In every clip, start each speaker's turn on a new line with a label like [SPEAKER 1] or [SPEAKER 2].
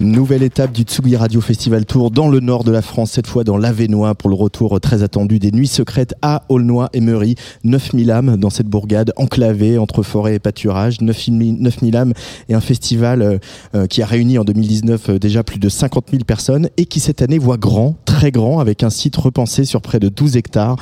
[SPEAKER 1] Nouvelle étape du Tsugi Radio Festival Tour dans le nord de la France, cette fois dans l'Avenois pour le retour très attendu des Nuits Secrètes à Aulnoy et Meury. 9000 âmes dans cette bourgade enclavée entre forêt et pâturage. 9000 9000 âmes et un festival euh, euh, qui a réuni en 2019 euh, déjà plus de 50 000 personnes et qui cette année voit grand, très grand, avec un site repensé sur près de 12 hectares.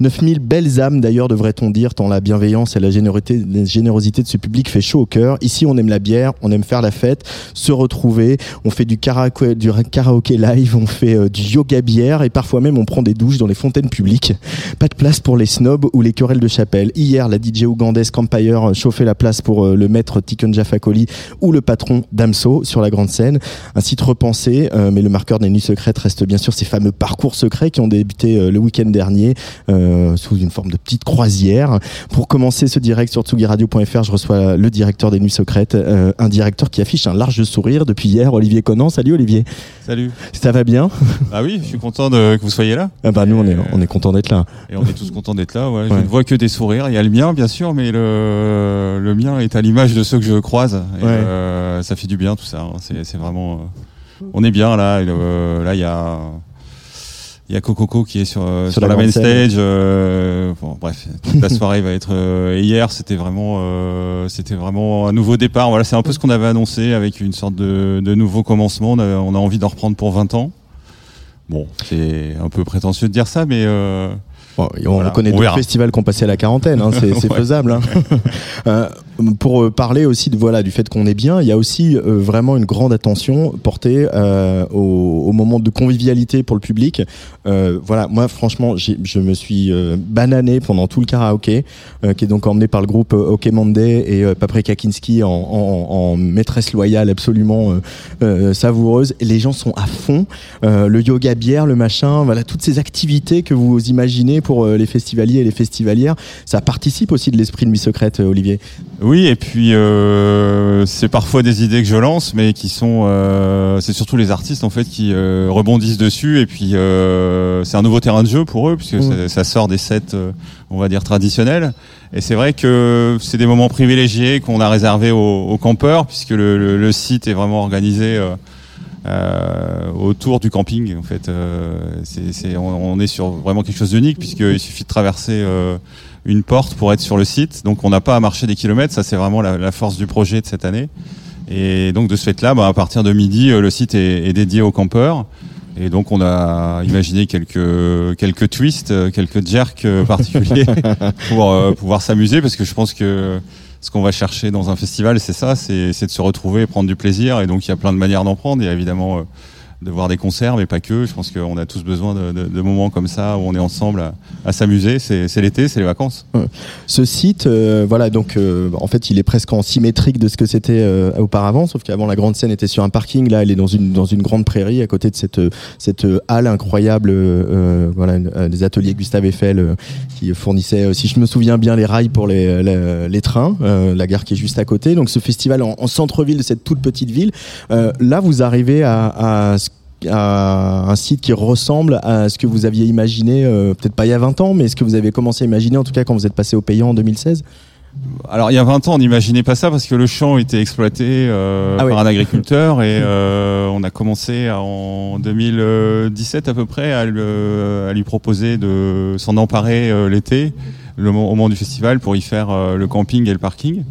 [SPEAKER 1] 9000 belles âmes d'ailleurs, devrait-on dire, tant la bienveillance et la générosité, de ce public fait chaud au cœur. Ici, on aime la bière, on aime faire la fête, se retrouver. On fait du karaoké, du karaoké live, on fait euh, du yoga bière et parfois même on prend des douches dans les fontaines publiques. Pas de place pour les snobs ou les querelles de chapelle. Hier, la DJ ougandaise Campire chauffait la place pour euh, le maître Tikonja Fakoli ou le patron Damso sur la grande scène. Un site repensé, euh, mais le marqueur des nuits secrètes reste bien sûr ces fameux parcours secrets qui ont débuté euh, le week-end dernier euh, sous une forme de petite croisière. Pour commencer ce direct sur tsugiradio.fr, je reçois le directeur des nuits secrètes, euh, un directeur qui affiche un large sourire depuis hier, Olivier Conan. Salut Olivier,
[SPEAKER 2] Salut.
[SPEAKER 1] ça va bien?
[SPEAKER 2] Ah oui, je suis content de, que vous soyez là.
[SPEAKER 1] ah bah nous on est on est content d'être là.
[SPEAKER 2] Et on est tous contents d'être là. Ouais. Je
[SPEAKER 1] Ouais.
[SPEAKER 2] ne vois que des sourires. Il y a le mien, bien sûr, mais le, le mien est à l'image de ceux que je croise. Et,
[SPEAKER 1] Ouais.
[SPEAKER 2] euh, ça fait du bien tout ça. hein. C'est, c'est vraiment. euh, on est bien là. Et là, il y a. Il y a Cococo qui est sur, euh,
[SPEAKER 1] Sur
[SPEAKER 2] sur,
[SPEAKER 1] la
[SPEAKER 2] main stage. euh, bon, bref, toute la soirée va être. euh, hier, c'était vraiment, euh, c'était vraiment un nouveau départ. Voilà, c'est un peu ce qu'on avait annoncé avec une sorte de, de nouveau commencement. On a, on a envie d'en reprendre pour 20 ans. Bon, c'est un peu prétentieux de dire ça, mais euh,
[SPEAKER 1] Bon, on
[SPEAKER 2] Voilà,
[SPEAKER 1] connaît
[SPEAKER 2] on
[SPEAKER 1] d'autres festivals qui ont passé à la quarantaine, hein, c'est c'est
[SPEAKER 2] Ouais.
[SPEAKER 1] faisable. hein. Pour euh, parler aussi de voilà du fait qu'on est bien, il y a aussi euh, vraiment une grande attention portée euh, au, au moment de convivialité pour le public. Euh, voilà, moi franchement, je me suis euh, banané pendant tout le karaoké, euh, qui est donc emmené par le groupe Ok Monday et Paprika Kinski en, en- en maîtresse loyale absolument savoureuse. Les gens sont à fond. Le yoga bière, le machin, voilà toutes ces activités que vous imaginez pour les festivaliers et les festivalières, ça participe aussi de l'esprit de Nuit Secrète, Olivier.
[SPEAKER 2] Oui. Et puis euh, c'est parfois des idées que je lance, mais qui sont, euh, c'est surtout les artistes en fait qui euh, rebondissent dessus. Et puis euh, c'est un nouveau terrain de jeu pour eux, puisque
[SPEAKER 1] Mhm.
[SPEAKER 2] ça, ça sort des sets, euh, on va dire traditionnels. Et c'est vrai que c'est des moments privilégiés qu'on a réservés aux, aux campeurs, puisque le, le- le site est vraiment organisé. euh, autour du camping en fait euh, c'est, c'est- on, on est sur vraiment quelque chose d'unique puisqu'il suffit de traverser euh, une porte pour être sur le site. Donc on n'a pas à marcher des kilomètres. Ça c'est vraiment la, la force du projet de cette année. Et donc de ce fait là bah, à partir de midi euh, le site est, est dédié aux campeurs. Et donc on a imaginé quelques quelques twists, euh, quelques jerks euh, particuliers pour euh, pouvoir s'amuser. Parce que je pense que ce qu'on va chercher dans un festival, c'est ça, c'est c'est de se retrouver et prendre du plaisir. Et donc il y a plein de manières d'en prendre. Il y a évidemment euh, de voir des concerts, mais pas que. Je pense qu'on a tous besoin de, moments comme ça où on est ensemble à, s'amuser. C'est l'été, c'est les vacances.
[SPEAKER 1] Ce site, euh, voilà, donc euh, en fait, il est presque en symétrique de ce que c'était euh, auparavant, sauf qu'avant la grande scène était sur un parking, là, elle est dans une dans une grande prairie à côté de cette cette halle incroyable, voilà, des ateliers Gustave Eiffel qui fournissaient, euh, si je me souviens bien, les rails pour les les, trains, la gare qui est juste à côté. Donc ce festival en, en centre-ville de cette toute petite ville, là, vous arrivez à, à ce à un site qui ressemble à ce que vous aviez imaginé, euh, peut-être pas il y a 20 ans, mais ce que vous avez commencé à imaginer en tout cas quand vous êtes passé au payant en 2016
[SPEAKER 2] Alors il y a 20 ans, on n'imaginait pas ça parce que le champ était exploité euh,
[SPEAKER 1] Ah
[SPEAKER 2] par
[SPEAKER 1] oui.
[SPEAKER 2] un agriculteur et euh, on a commencé à- en 2017 à peu près à, le- à lui proposer de s'en emparer euh, l'été, le au moment du festival, pour y faire le camping et le parking.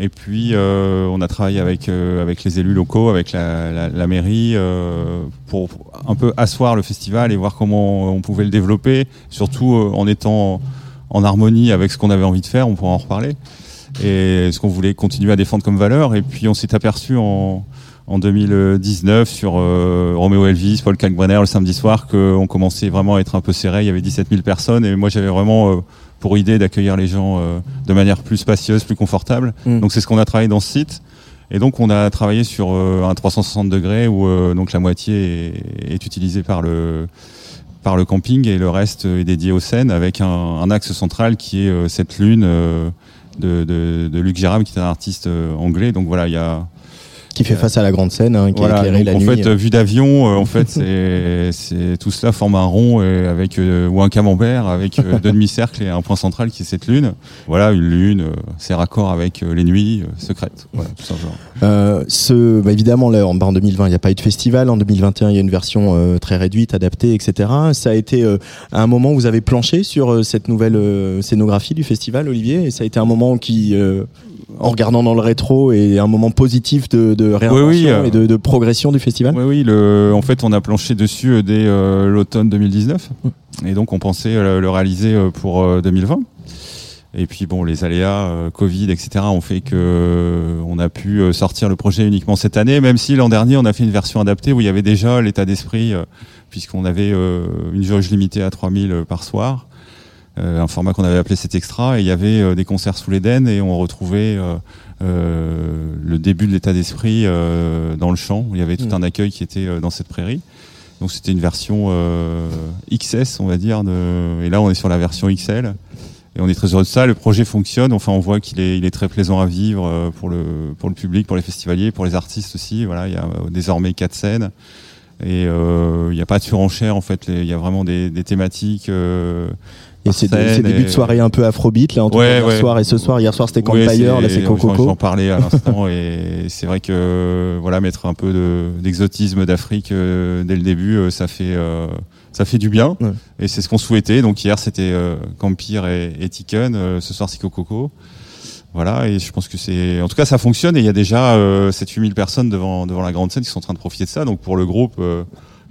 [SPEAKER 2] Et puis euh, on a travaillé avec euh, avec les élus locaux, avec la, mairie, euh, pour un peu asseoir le festival et voir comment on pouvait le développer, surtout en étant en harmonie avec ce qu'on avait envie de faire, on pourra en reparler, et ce qu'on voulait continuer à défendre comme valeur. Et puis on s'est aperçu en, en 2019 sur Roméo Elvis, Paul Kalkbrenner le samedi soir qu'on commençait vraiment à être un peu serré. Il y avait 17 000 personnes et moi j'avais vraiment pour idée d'accueillir les gens euh, de manière plus spacieuse, plus confortable.
[SPEAKER 1] Mm.
[SPEAKER 2] Donc c'est ce qu'on a travaillé dans ce site. Et donc on a travaillé sur euh, un 360 degrés où euh, donc la moitié est, est utilisée par le par le camping et le reste est dédié aux scènes avec un, un axe central qui est euh, cette lune euh, de, de, de Luc Gérard qui est un artiste anglais. Donc voilà, il y a
[SPEAKER 1] Qui fait face à la grande scène, hein, qui
[SPEAKER 2] voilà,
[SPEAKER 1] est la
[SPEAKER 2] en
[SPEAKER 1] nuit.
[SPEAKER 2] fait, euh, vue d'avion, euh, en fait, c'est, tout cela forme un rond euh, avec euh, ou un camembert avec euh, deux demi-cercles et un point central qui est cette lune. Voilà, une lune, euh, c'est raccord avec euh, les nuits euh, secrètes. Voilà, tout simplement.
[SPEAKER 1] Euh, ce, bah, évidemment, là, en, en 2020, il n'y a pas eu de festival. En 2021, il y a une version euh, très réduite, adaptée, etc. Ça a été euh, à un moment où vous avez planché sur euh, cette nouvelle euh, scénographie du festival, Olivier, et ça a été un moment qui, euh, en regardant dans le rétro, est un moment positif de, de réinvention
[SPEAKER 2] Oui, oui, euh,
[SPEAKER 1] et de, de progression du festival.
[SPEAKER 2] Oui, oui. Le, en fait, on a planché dessus euh, dès euh, l'automne 2019, et donc on pensait le réaliser pour euh, 2020. Et puis bon, les aléas euh, Covid, etc. ont fait que euh, on a pu euh, sortir le projet uniquement cette année, même si l'an dernier on a fait une version adaptée où il y avait déjà l'état d'esprit, puisqu'on avait une jauge limitée à 3000 euh, par soir, un format qu'on avait appelé cet extra, et il y avait euh, des concerts sous l'Éden et on retrouvait euh, euh, le début de l'état d'esprit euh, dans le champ. Il y avait tout
[SPEAKER 1] Mm.
[SPEAKER 2] un accueil qui était euh, dans cette prairie. Donc c'était une version euh, XS, on va dire, de... et là on est sur la version XL. Et on est très heureux de ça. Le projet fonctionne. Enfin, on voit qu'il est, il est très plaisant à vivre euh, pour le, pour le public, pour les festivaliers, pour les artistes aussi. Voilà, il y a euh, désormais quatre scènes. Et euh, il n'y a pas de surenchère en fait. Les- Il y a vraiment des, des thématiques. euh,
[SPEAKER 1] Et c'est ces débuts de soirée un peu afrobeat, là, entre
[SPEAKER 2] Ouais,
[SPEAKER 1] hier
[SPEAKER 2] ouais.
[SPEAKER 1] soir et ce soir. Hier soir, c'était
[SPEAKER 2] Ouais,
[SPEAKER 1] Campfire, là, c'est
[SPEAKER 2] j'en- J'en
[SPEAKER 1] Coco.
[SPEAKER 2] parlais à l'instant et c'est vrai que voilà mettre un peu de- d'exotisme d'Afrique euh, dès le début, euh, ça fait euh, ça fait du bien et c'est ce qu'on souhaitait. Donc hier c'était Campire et, et Tiken, ce soir c'est Coco. Voilà et je pense que c'est en tout cas ça fonctionne et il y a déjà euh, 7 8000 personnes devant devant la grande scène qui sont en train de profiter de ça. Donc pour le groupe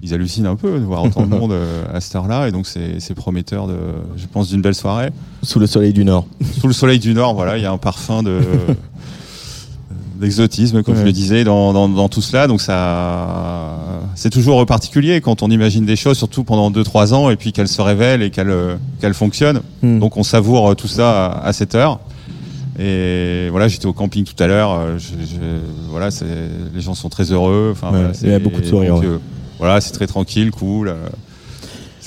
[SPEAKER 2] ils hallucinent un peu de voir autant de monde euh, à cette heure-là et donc c'est prometteur de je pense d'une belle soirée
[SPEAKER 1] Sous le soleil du Nord.
[SPEAKER 2] sous le soleil du Nord, voilà, il y a un parfum de d'exotisme, comme je le disais, dans, dans, dans tout cela. Donc ça, c'est toujours particulier quand on imagine des choses, surtout pendant 2-3 ans, et puis qu'elles se révèlent et qu'elles qu'elles fonctionnent.
[SPEAKER 1] Hmm.
[SPEAKER 2] Donc on savoure tout ça à, à cette heure. Et voilà, j'étais au camping tout à l'heure. euh, voilà, les gens sont très heureux. Enfin,
[SPEAKER 1] Ouais,
[SPEAKER 2] voilà,
[SPEAKER 1] il y a beaucoup de sourires,
[SPEAKER 2] donc,
[SPEAKER 1] ouais.
[SPEAKER 2] euh, voilà, c'est très tranquille, cool. euh,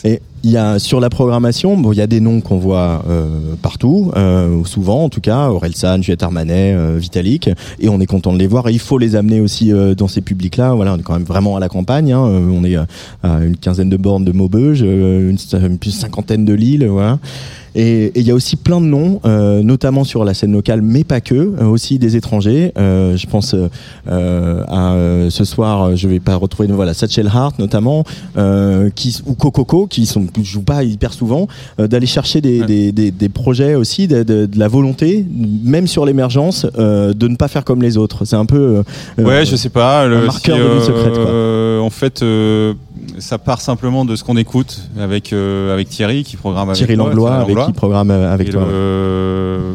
[SPEAKER 1] Et il y a sur la programmation, bon, il y a des noms qu'on voit euh, partout, euh, ou souvent en tout cas, Orelsan, Juliette Armanet, euh, Vitalik, et on est content de les voir. Et il faut les amener aussi euh, dans ces publics-là. Voilà, on est quand même vraiment à la campagne. Hein, euh, on est à une quinzaine de bornes de Maubeuge, une, une cinquantaine de Lille, voilà. Et il y a aussi plein de noms, euh, notamment sur la scène locale, mais pas que, euh, aussi des étrangers. Euh, je pense à ce soir, je vais pas retrouver, voilà, Satchel Hart notamment, qui ou Cococo, qui sont qui jouent pas hyper souvent, d'aller chercher des,
[SPEAKER 2] Ouais.
[SPEAKER 1] des, des, des projets aussi, de, de, de la volonté, même sur l'émergence, de ne pas faire comme les autres. C'est un peu.
[SPEAKER 2] Ouais, je sais pas. Le,
[SPEAKER 1] marqueur
[SPEAKER 2] si,
[SPEAKER 1] de vie secrète, quoi.
[SPEAKER 2] en fait, ça part simplement de ce qu'on écoute avec euh, avec Thierry qui programme avec
[SPEAKER 1] Thierry Langlois, avec qui programme euh, avec
[SPEAKER 2] Et,
[SPEAKER 1] toi.
[SPEAKER 2] le-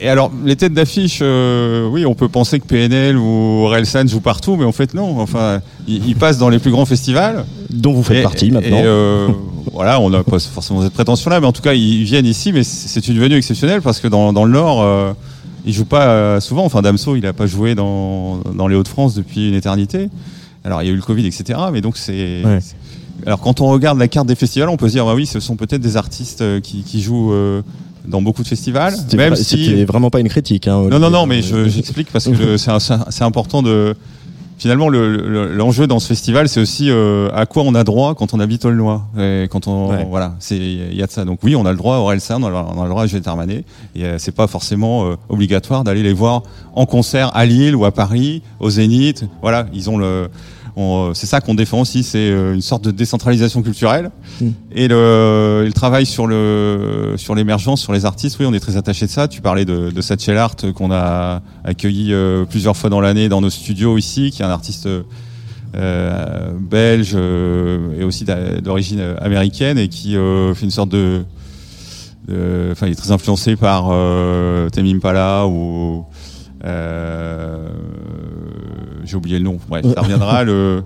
[SPEAKER 2] et alors, les têtes d'affiche, euh, oui, on peut penser que PNL ou Orelsan jouent partout, mais en fait non. Enfin, ils, ils passent dans les plus grands festivals.
[SPEAKER 1] dont vous faites
[SPEAKER 2] Et-
[SPEAKER 1] partie maintenant.
[SPEAKER 2] Et euh, voilà, on n'a pas forcément cette prétention-là, mais en tout cas, ils viennent ici, mais c'est une venue exceptionnelle parce que dans, dans le Nord, ils jouent pas souvent. Enfin, Damso, il a pas joué dans, dans les Hauts-de-France depuis une éternité. Alors, il y a eu le Covid, etc. Mais donc, c'est.
[SPEAKER 1] Ouais.
[SPEAKER 2] Alors, quand on regarde la carte des festivals, on peut se dire, bah oui, ce sont peut-être des artistes euh, qui, qui jouent euh, dans beaucoup de festivals.
[SPEAKER 1] C'était
[SPEAKER 2] Même si.
[SPEAKER 1] vraiment pas une critique. Hein,
[SPEAKER 2] Non, non, non, mais je- j'explique parce que c'est important de. Finalement, le- le- l'enjeu dans ce festival, c'est aussi euh, à quoi on a droit quand on habite Aulnois. Et quand on,
[SPEAKER 1] Ouais.
[SPEAKER 2] voilà, c'est il y a de ça. Donc oui, on a le droit à Aurel San, on a, on a le droit à Juliette Armanet. Et euh, c'est pas forcément obligatoire d'aller les voir en concert à Lille ou à Paris, au Zénith. Voilà, ils ont le. On- C'est ça qu'on défend aussi, c'est euh, une sorte de décentralisation culturelle
[SPEAKER 1] Mm.
[SPEAKER 2] et le, et le travail sur le sur l'émergence, sur les artistes. Oui, on est très attaché de ça. Tu parlais de, de Satchel Art euh, qu'on a accueilli euh, plusieurs fois dans l'année dans nos studios ici, qui est un artiste euh, belge euh, et aussi d'origine euh, américaine et qui euh, fait une sorte de enfin, il est très influencé par euh, Tame Impala ou euh, j'ai oublié le nom. Bref, ça reviendra. le,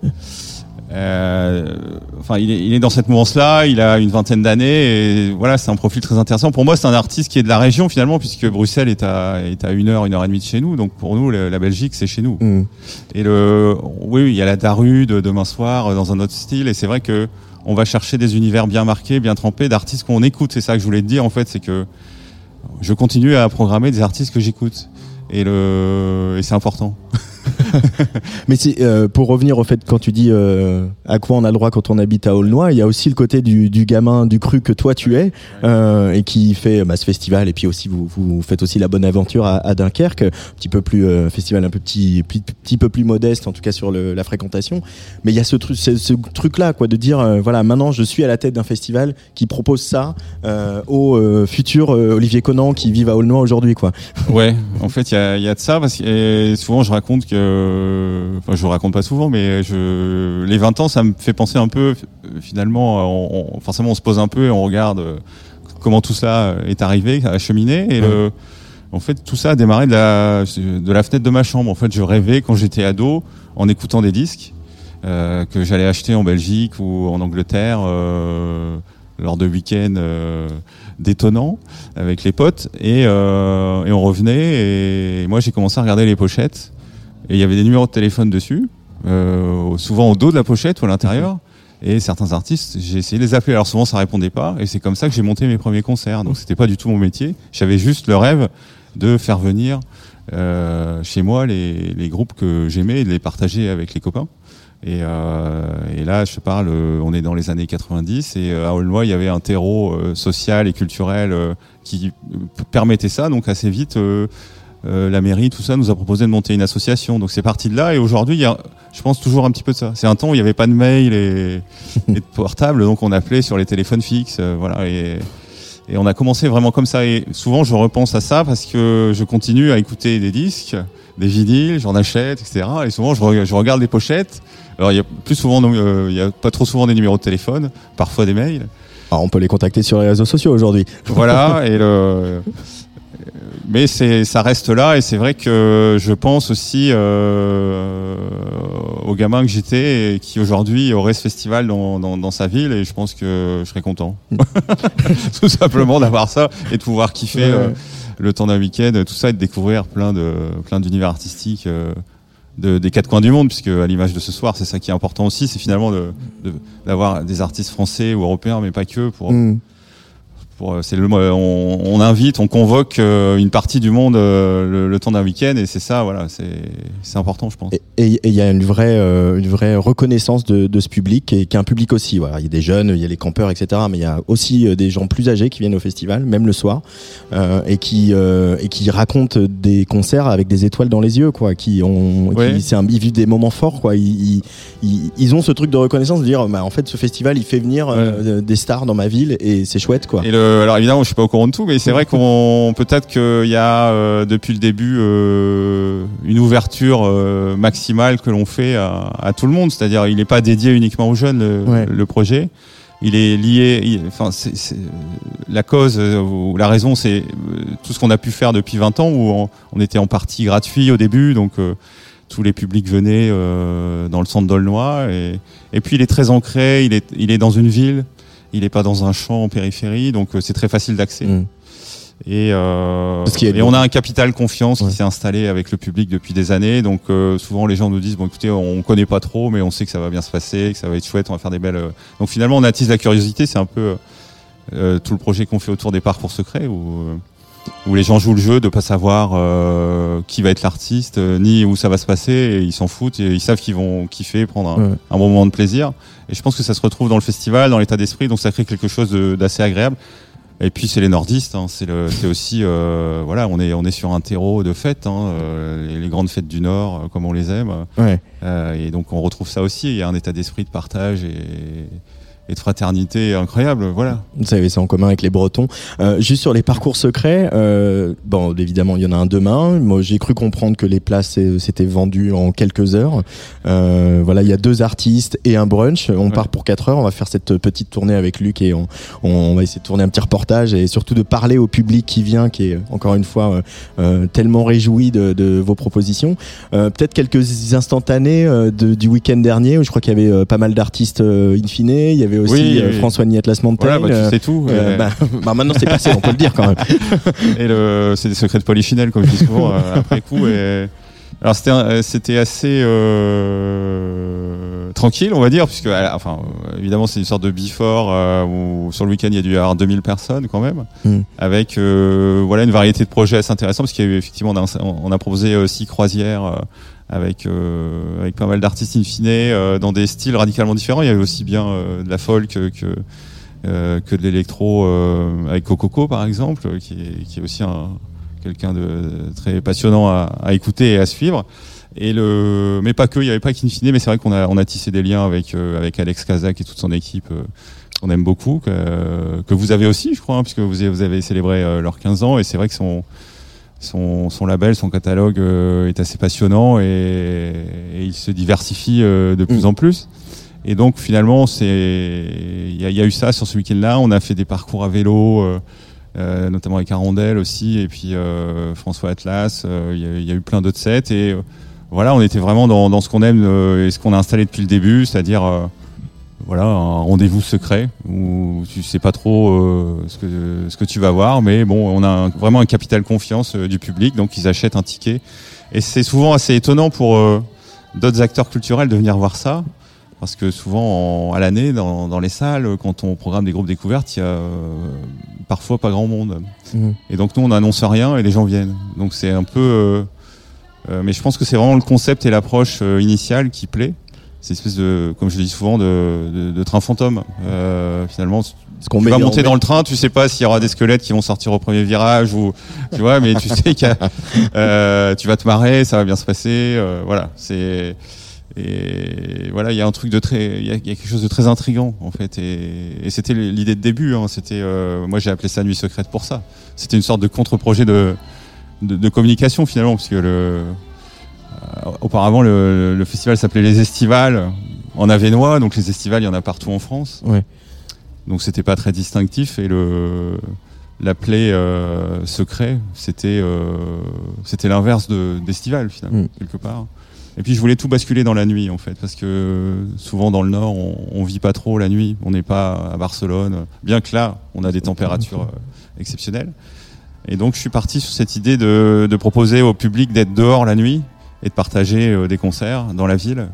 [SPEAKER 2] euh, enfin, il est, il est dans cette mouvance-là. Il a une vingtaine d'années et voilà, c'est un profil très intéressant. Pour moi, c'est un artiste qui est de la région finalement, puisque Bruxelles est à est à une heure, une heure et demie de chez nous. Donc pour nous, le- la Belgique, c'est chez nous.
[SPEAKER 1] Mm.
[SPEAKER 2] Et le, oui, il y a la Daru de demain soir euh, dans un autre style. Et c'est vrai que on va chercher des univers bien marqués, bien trempés, d'artistes qu'on écoute. C'est ça que je voulais te dire en fait, c'est que je continue à programmer des artistes que j'écoute. Et le, et c'est important.
[SPEAKER 1] Mais c'est euh, pour revenir au fait quand tu dis euh, à quoi on a le droit quand on habite à Aulnoy, il y a aussi le côté du, du gamin du cru que toi tu es euh, et qui fait bah, ce festival et puis aussi vous, vous faites aussi la bonne aventure à, à Dunkerque, un petit peu plus euh, festival un peu petit, petit petit peu plus modeste en tout cas sur le, la fréquentation. Mais il y a ce truc ce, ce truc là quoi de dire voilà maintenant je suis à la tête d'un festival qui propose ça au futur Olivier Conan qui vivent à Aulnoy aujourd'hui quoi.
[SPEAKER 2] Ouais, en fait, il y a, il y a de ça parce que souvent je raconte que, enfin, je vous raconte pas souvent, mais je, les 20 ans, ça me fait penser un peu, finalement, on, on- forcément, on se pose un peu et on regarde euh, comment tout ça est arrivé, a cheminé, et le, en fait, tout ça a démarré de la, de la fenêtre de ma chambre. En fait, je rêvais quand j'étais ado, en écoutant des disques euh, que j'allais acheter en Belgique ou en Angleterre euh, lors de week-ends euh, détonnants avec les potes et, euh, et on revenait et moi j'ai commencé à regarder les pochettes et il y avait des numéros de téléphone dessus, euh, souvent au dos de la pochette ou à l'intérieur. Et certains artistes, j'ai essayé de les appeler. Alors souvent ça répondait pas et c'est comme ça que j'ai monté mes premiers concerts. Donc c'était pas du tout mon métier. J'avais juste le rêve de faire venir euh, chez moi les, les groupes que j'aimais et de les partager avec les copains. Et, euh, et là, je parle, euh, on est dans les années 90 et euh, à Aulnoy, il y avait un terreau euh, social et culturel euh, qui permettait ça. Donc assez vite, euh, euh, la mairie, tout ça, nous a proposé de monter une association. Donc c'est parti de là. Et aujourd'hui, il y a, je pense toujours un petit peu de ça. C'est un temps où il n'y avait pas de mail et, et de portable, donc on appelait sur les téléphones fixes, euh, voilà. Et, et on a commencé vraiment comme ça. Et souvent, je repense à ça parce que je continue à écouter des disques, des vinyles, j'en achète, etc. Et souvent, je, re- je regarde les pochettes. Alors, il y a plus souvent, euh, il y a pas trop souvent des numéros de téléphone, parfois des mails.
[SPEAKER 1] Alors, on peut les contacter sur les réseaux sociaux aujourd'hui.
[SPEAKER 2] Voilà. et le, mais ça reste là. Et c'est vrai que je pense aussi euh, aux gamins que j'étais et qui aujourd'hui auraient ce festival dans, dans, dans sa ville. Et je pense que je serais content, tout simplement d'avoir ça et de pouvoir kiffer.
[SPEAKER 1] Ouais.
[SPEAKER 2] euh, le temps d'un week-end, tout ça, et de découvrir plein de plein d'univers artistiques euh, de, des quatre coins du monde, puisque à l'image de ce soir, c'est ça qui est important aussi, c'est finalement d'avoir des artistes français ou européens, mais pas que, pour,
[SPEAKER 1] Mm.
[SPEAKER 2] Pour euh, c'est le on, on invite, on convoque euh, une partie du monde euh, le, le temps d'un week-end, et c'est ça, voilà, c'est important, je pense.
[SPEAKER 1] Et il y a une vraie, une vraie reconnaissance de, de ce public, et qui est un public aussi. Voilà. Il y a des jeunes, il y a les campeurs, etc. Mais il y a aussi des gens plus âgés qui viennent au festival, même le soir, euh, et qui euh, et qui racontent des concerts avec des étoiles dans les yeux, quoi. Qui ont,
[SPEAKER 2] Ouais.
[SPEAKER 1] qui, c'est un, ils vivent des moments forts, quoi. Ils, ils, ont ce truc de reconnaissance de dire, bah, en fait, ce festival, il fait venir euh, des stars dans ma ville, et c'est chouette, quoi.
[SPEAKER 2] Et le, alors évidemment, je suis pas au courant de tout, mais c'est vrai qu'on peut-être qu'il y a euh, depuis le début euh, une ouverture euh, maximale que l'on fait à, à tout le monde. C'est-à-dire, il n'est pas dédié uniquement aux jeunes le,
[SPEAKER 1] Ouais.
[SPEAKER 2] le projet. Il est lié. il- enfin, c'est c'est- la cause euh, ou la raison, c'est euh, tout ce qu'on a pu faire depuis 20 ans où on, on était en partie gratuit au début, donc. euh, tous les publics venaient euh, dans le centre d'Aulnoy et, et puis il est très ancré, il est, il est dans une ville, il n'est pas dans un champ en périphérie, donc euh, c'est très facile d'accès.
[SPEAKER 1] Mm.
[SPEAKER 2] Et, euh,
[SPEAKER 1] Parce qu'il y a
[SPEAKER 2] et on a un capital confiance
[SPEAKER 1] Ouais.
[SPEAKER 2] qui s'est installé avec le public depuis des années. Donc euh, souvent les gens nous disent bon écoutez on connaît pas trop mais on sait que ça va bien se passer, que ça va être chouette, on va faire des belles. euh. Donc finalement on attise la curiosité, c'est un peu euh, tout le projet qu'on fait autour des parcours secrets où euh, où les gens jouent le jeu de pas savoir euh, qui va être l'artiste euh, ni où ça va se passer et ils s'en foutent et ils savent qu'ils vont kiffer, prendre un,
[SPEAKER 1] Ouais.
[SPEAKER 2] un bon moment de plaisir. Et je pense que ça se retrouve dans le festival, dans l'état d'esprit, donc ça crée quelque chose d'assez agréable. Et puis c'est les nordistes, hein, c'est le- c'est aussi euh, voilà, on est on est sur un terreau de fêtes, hein, euh, les, les grandes fêtes du Nord, euh, comme on les aime.
[SPEAKER 1] Ouais.
[SPEAKER 2] Euh, et donc on retrouve ça aussi. Il y a un état d'esprit de partage et et de fraternité incroyable. Voilà.
[SPEAKER 1] Vous avez ça en commun avec les Bretons. Euh, juste sur les parcours secrets, euh, bon, évidemment, il y en a un demain. Moi, j'ai cru comprendre que les places euh, s'étaient vendues en quelques heures. Euh, voilà, il y a deux artistes et un brunch. On
[SPEAKER 2] Ouais.
[SPEAKER 1] part pour quatre heures. On va faire cette petite tournée avec Luc et on, on va essayer de tourner un petit reportage et surtout de parler au public qui vient, qui est encore une fois tellement réjoui de, de vos propositions. Peut-être quelques instantanés de- du week-end dernier où je crois qu'il y avait pas mal d'artistes in fine. Il y avait aussi
[SPEAKER 2] Oui,
[SPEAKER 1] euh,
[SPEAKER 2] oui.
[SPEAKER 1] François Ni Atlas Mountain.
[SPEAKER 2] Voilà, bah, tu
[SPEAKER 1] euh,
[SPEAKER 2] sais tout.
[SPEAKER 1] euh, bah, bah, maintenant c'est passé, on peut le dire quand même.
[SPEAKER 2] et le, c'est des secrets de polichinelle, comme je dis souvent, après coup. Et... Alors c'était, c'était assez euh, tranquille, on va dire, puisque, enfin, évidemment, c'est une sorte de before euh, où sur le week-end il y a dû y avoir 2000 personnes quand même,
[SPEAKER 1] Mm.
[SPEAKER 2] avec euh, voilà une variété de projets assez intéressants, parce qu'il y a eu effectivement, on a, on a proposé six croisières. Avec euh, avec pas mal d'artistes in fine euh, dans des styles radicalement différents. Il y avait aussi bien euh, de la folk que euh, que de l'électro euh, avec Cococo par exemple, qui est, qui est aussi un quelqu'un de très passionnant à, à écouter et à suivre. Et le, mais pas que, il n'y avait pas qu'Infine, mais c'est vrai qu'on a, on a tissé des liens avec, euh, avec Alex Kazak et toute son équipe, qu'on aime beaucoup, que, que vous avez aussi, je crois, hein, puisque vous vous avez célébré leurs 15 ans, et c'est vrai que son, son, son label, son catalogue euh, est assez passionnant et, et il se diversifie euh, de plus
[SPEAKER 1] Mm.
[SPEAKER 2] en plus. Et donc finalement, c'est il y, y a eu ça sur ce week-end-là. On a fait des parcours à vélo, euh, euh, notamment avec Arondel aussi, et puis euh, François Atlas. euh, Il y, a- il y a eu plein d'autres sets et euh, voilà, on était vraiment dans, dans ce qu'on aime euh, et ce qu'on a installé depuis le début, c'est-à-dire euh, voilà un rendez-vous secret où tu sais pas trop euh, ce que ce que tu vas voir, mais bon, on a un- vraiment un capital confiance euh, du public, donc ils achètent un ticket. Et c'est souvent assez étonnant pour euh, d'autres acteurs culturels de venir voir ça. Parce que souvent, en- à l'année, dans, dans les salles, quand on programme des groupes découvertes, il y a euh, parfois pas grand monde.
[SPEAKER 1] Mhm.
[SPEAKER 2] Et donc nous, on n'annonce rien et les gens viennent. Donc c'est un peu... mais je pense que c'est vraiment le concept et l'approche initiale qui plaît. C'est une espèce de, comme je le dis souvent, de, de, de train fantôme. Euh, finalement,
[SPEAKER 1] qu'on
[SPEAKER 2] tu vas
[SPEAKER 1] on
[SPEAKER 2] monter dans le train, tu sais pas s'il y aura des squelettes qui vont sortir au premier virage ou tu vois, mais tu sais que euh, tu vas te marrer, ça va bien se passer. euh, voilà, c'est et voilà, il y a un truc de très, il y, a il y a quelque chose de très intrigant en fait, et, et c'était l'idée de début. Hein, c'était, euh, moi j'ai appelé ça nuit secrète pour ça. C'était une sorte de contre-projet de, de de communication finalement, parce que le auparavant le, le festival s'appelait les Estivales en Avenois, donc les Estivales il y en a partout en France.
[SPEAKER 1] Ouais.
[SPEAKER 2] Donc c'était pas très distinctif et le l'appeler euh, secret, c'était euh, c'était l'inverse de d'estival finalement
[SPEAKER 1] Mm.
[SPEAKER 2] quelque part. Et puis je voulais tout basculer dans la nuit en fait parce que souvent dans le nord on, on vit pas trop la nuit, on n'est pas à Barcelone, bien que là on a des températures euh, exceptionnelles. Et donc je suis parti sur cette idée de, de proposer au public d'être dehors la nuit et de partager euh, des concerts dans la ville.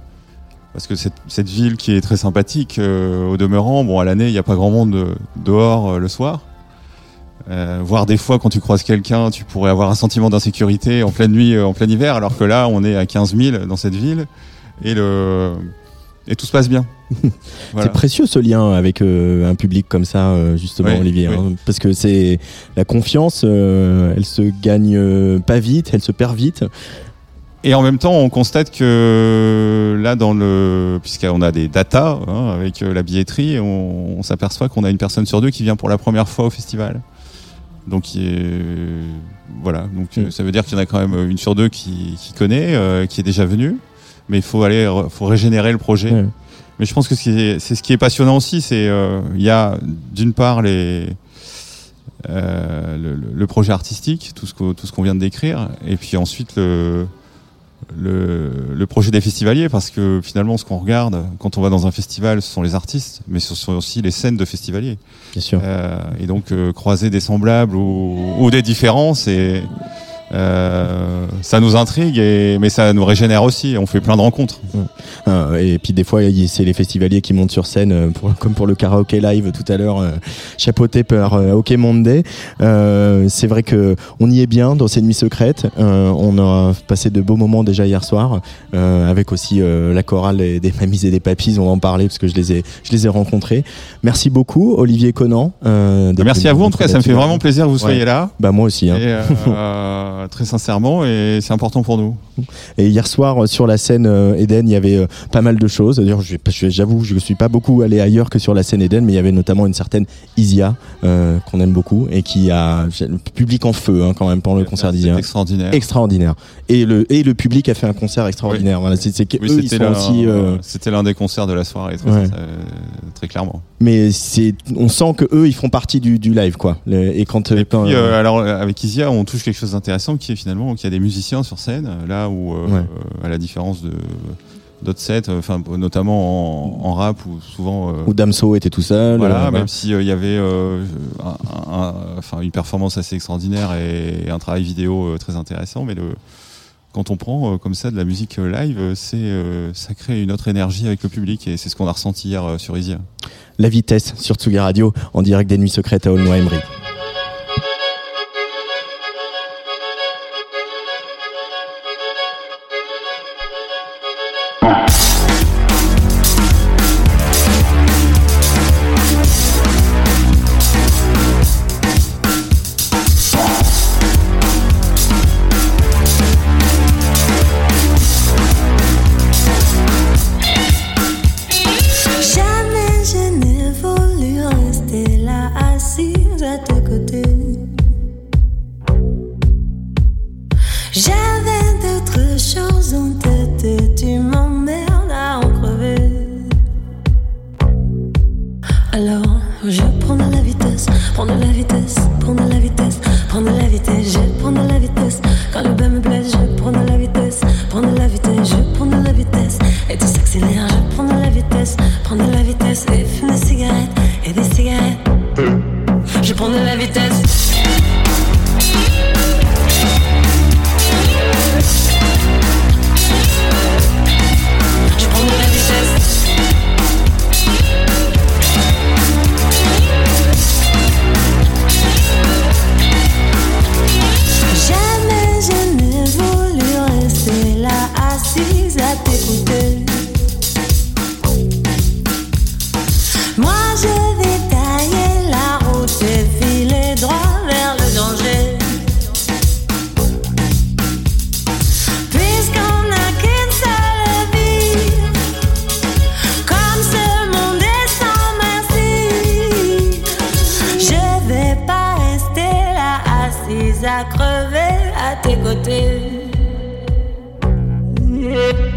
[SPEAKER 2] Parce que cette, cette ville qui est très sympathique, euh, au demeurant, bon, à l'année, il n'y a pas grand monde euh, dehors le soir. Euh, voire des fois, quand tu croises quelqu'un, tu pourrais avoir un sentiment d'insécurité en pleine nuit, en plein hiver, alors que là, on est à 15 000 dans cette ville et, le... et tout se passe bien. Voilà.
[SPEAKER 1] C'est précieux ce lien avec euh, un public comme ça, euh, justement,
[SPEAKER 2] Oui,
[SPEAKER 1] Olivier.
[SPEAKER 2] oui.
[SPEAKER 1] hein, parce que c'est la confiance, elle se gagne pas vite, elle se perd vite.
[SPEAKER 2] Et en même temps, on constate que là, dans le, puisqu'on a des datas hein, avec euh, la billetterie, on, on s'aperçoit qu'on a une personne sur deux qui vient pour la première fois au festival. Donc, est- voilà. Donc, euh, ça veut dire qu'il y en a quand même une sur deux qui, qui connaît, euh, qui est déjà venue. Mais il faut aller, faut régénérer le projet. Mais je pense que c'est ce qui est passionnant aussi, c'est euh, il y a d'une part les euh, le, projet artistique, tout ce qu'on tout ce qu'on vient de décrire, et puis ensuite le, le le projet des festivaliers, parce que finalement ce qu'on regarde quand on va dans un festival, ce sont les artistes, mais ce sont aussi les scènes de festivaliers.
[SPEAKER 1] Bien sûr.
[SPEAKER 2] Euh, et donc euh, croiser des semblables ou, ou des différences et euh, ça nous intrigue et mais ça nous régénère aussi on fait plein de rencontres
[SPEAKER 1] Euh, et puis des fois, c'est les festivaliers qui montent sur scène, euh, pour- comme pour le karaoké live tout à l'heure, euh, chapeauté par euh, OK Monday. Euh, c'est vrai que on y est bien dans ces nuits secrètes. Euh, on a passé de beaux moments déjà hier soir, euh, avec aussi euh, la chorale des, des mamies et des papis. On va en parler parce que je les ai, je les ai rencontrés. Merci beaucoup, Olivier Conan. euh,
[SPEAKER 2] merci à vous en tout cas ça me fait vraiment plaisir que vous soyez
[SPEAKER 1] Ouais.
[SPEAKER 2] là
[SPEAKER 1] Bah moi aussi. Hein.
[SPEAKER 2] Et, euh, très sincèrement, et c'est important pour nous.
[SPEAKER 3] Et hier soir, euh, sur la scène euh, Eden, il y avait euh, pas mal de choses. D'ailleurs, j'avoue, je ne suis pas beaucoup allé ailleurs que sur la scène Eden, mais il y avait notamment une certaine Isia, qu'on aime beaucoup, et qui a le public en feu hein, quand même pendant le concert d'Isia.
[SPEAKER 2] extraordinaire.
[SPEAKER 3] Extraordinaire. Et le, et le public a fait un concert extraordinaire. Voilà, c'est,
[SPEAKER 2] Oui, c'était l'un- des concerts de la soirée, très,
[SPEAKER 3] Ouais.
[SPEAKER 2] très clairement.
[SPEAKER 3] mais c'est, on sent que eux, ils font partie du, du live, quoi. Et quand,
[SPEAKER 2] Et
[SPEAKER 3] quand,
[SPEAKER 2] puis, alors, avec Isia, on touche quelque chose d'intéressant qui est finalement qu'il y a des musiciens sur scène, euh, là où, euh,
[SPEAKER 3] Ouais.
[SPEAKER 2] à la différence de d'autres sets, euh, enfin notamment en, en rap où souvent. euh,
[SPEAKER 3] où Damso était tout seul.
[SPEAKER 2] voilà,
[SPEAKER 3] euh,
[SPEAKER 2] même s'il y avait euh, un- un- enfin, une performance assez extraordinaire et, un travail vidéo très intéressant, mais le, quand on prend comme ça de la musique live, c'est ça crée une autre énergie avec le public et c'est ce qu'on a ressenti hier sur Isia.
[SPEAKER 3] La vitesse sur Tsugi Radio, en direct des Nuits Secrètes à Aulnoy-Emery.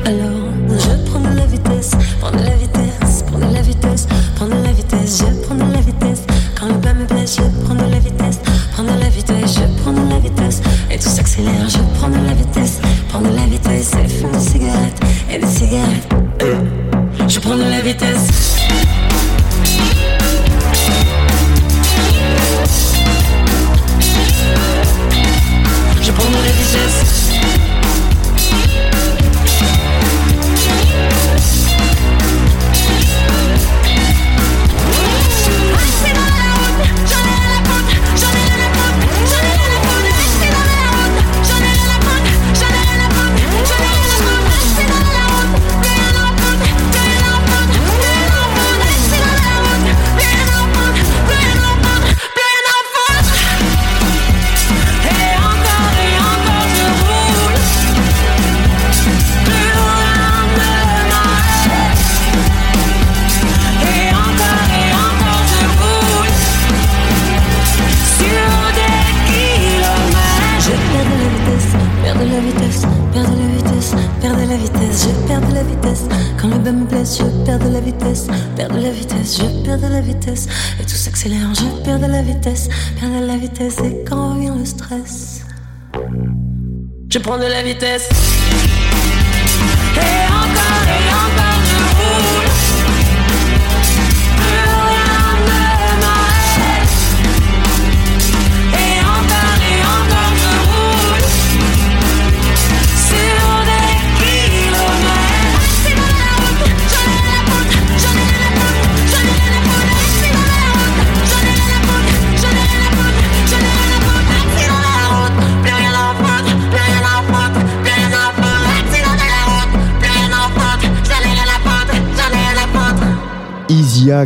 [SPEAKER 4] Alors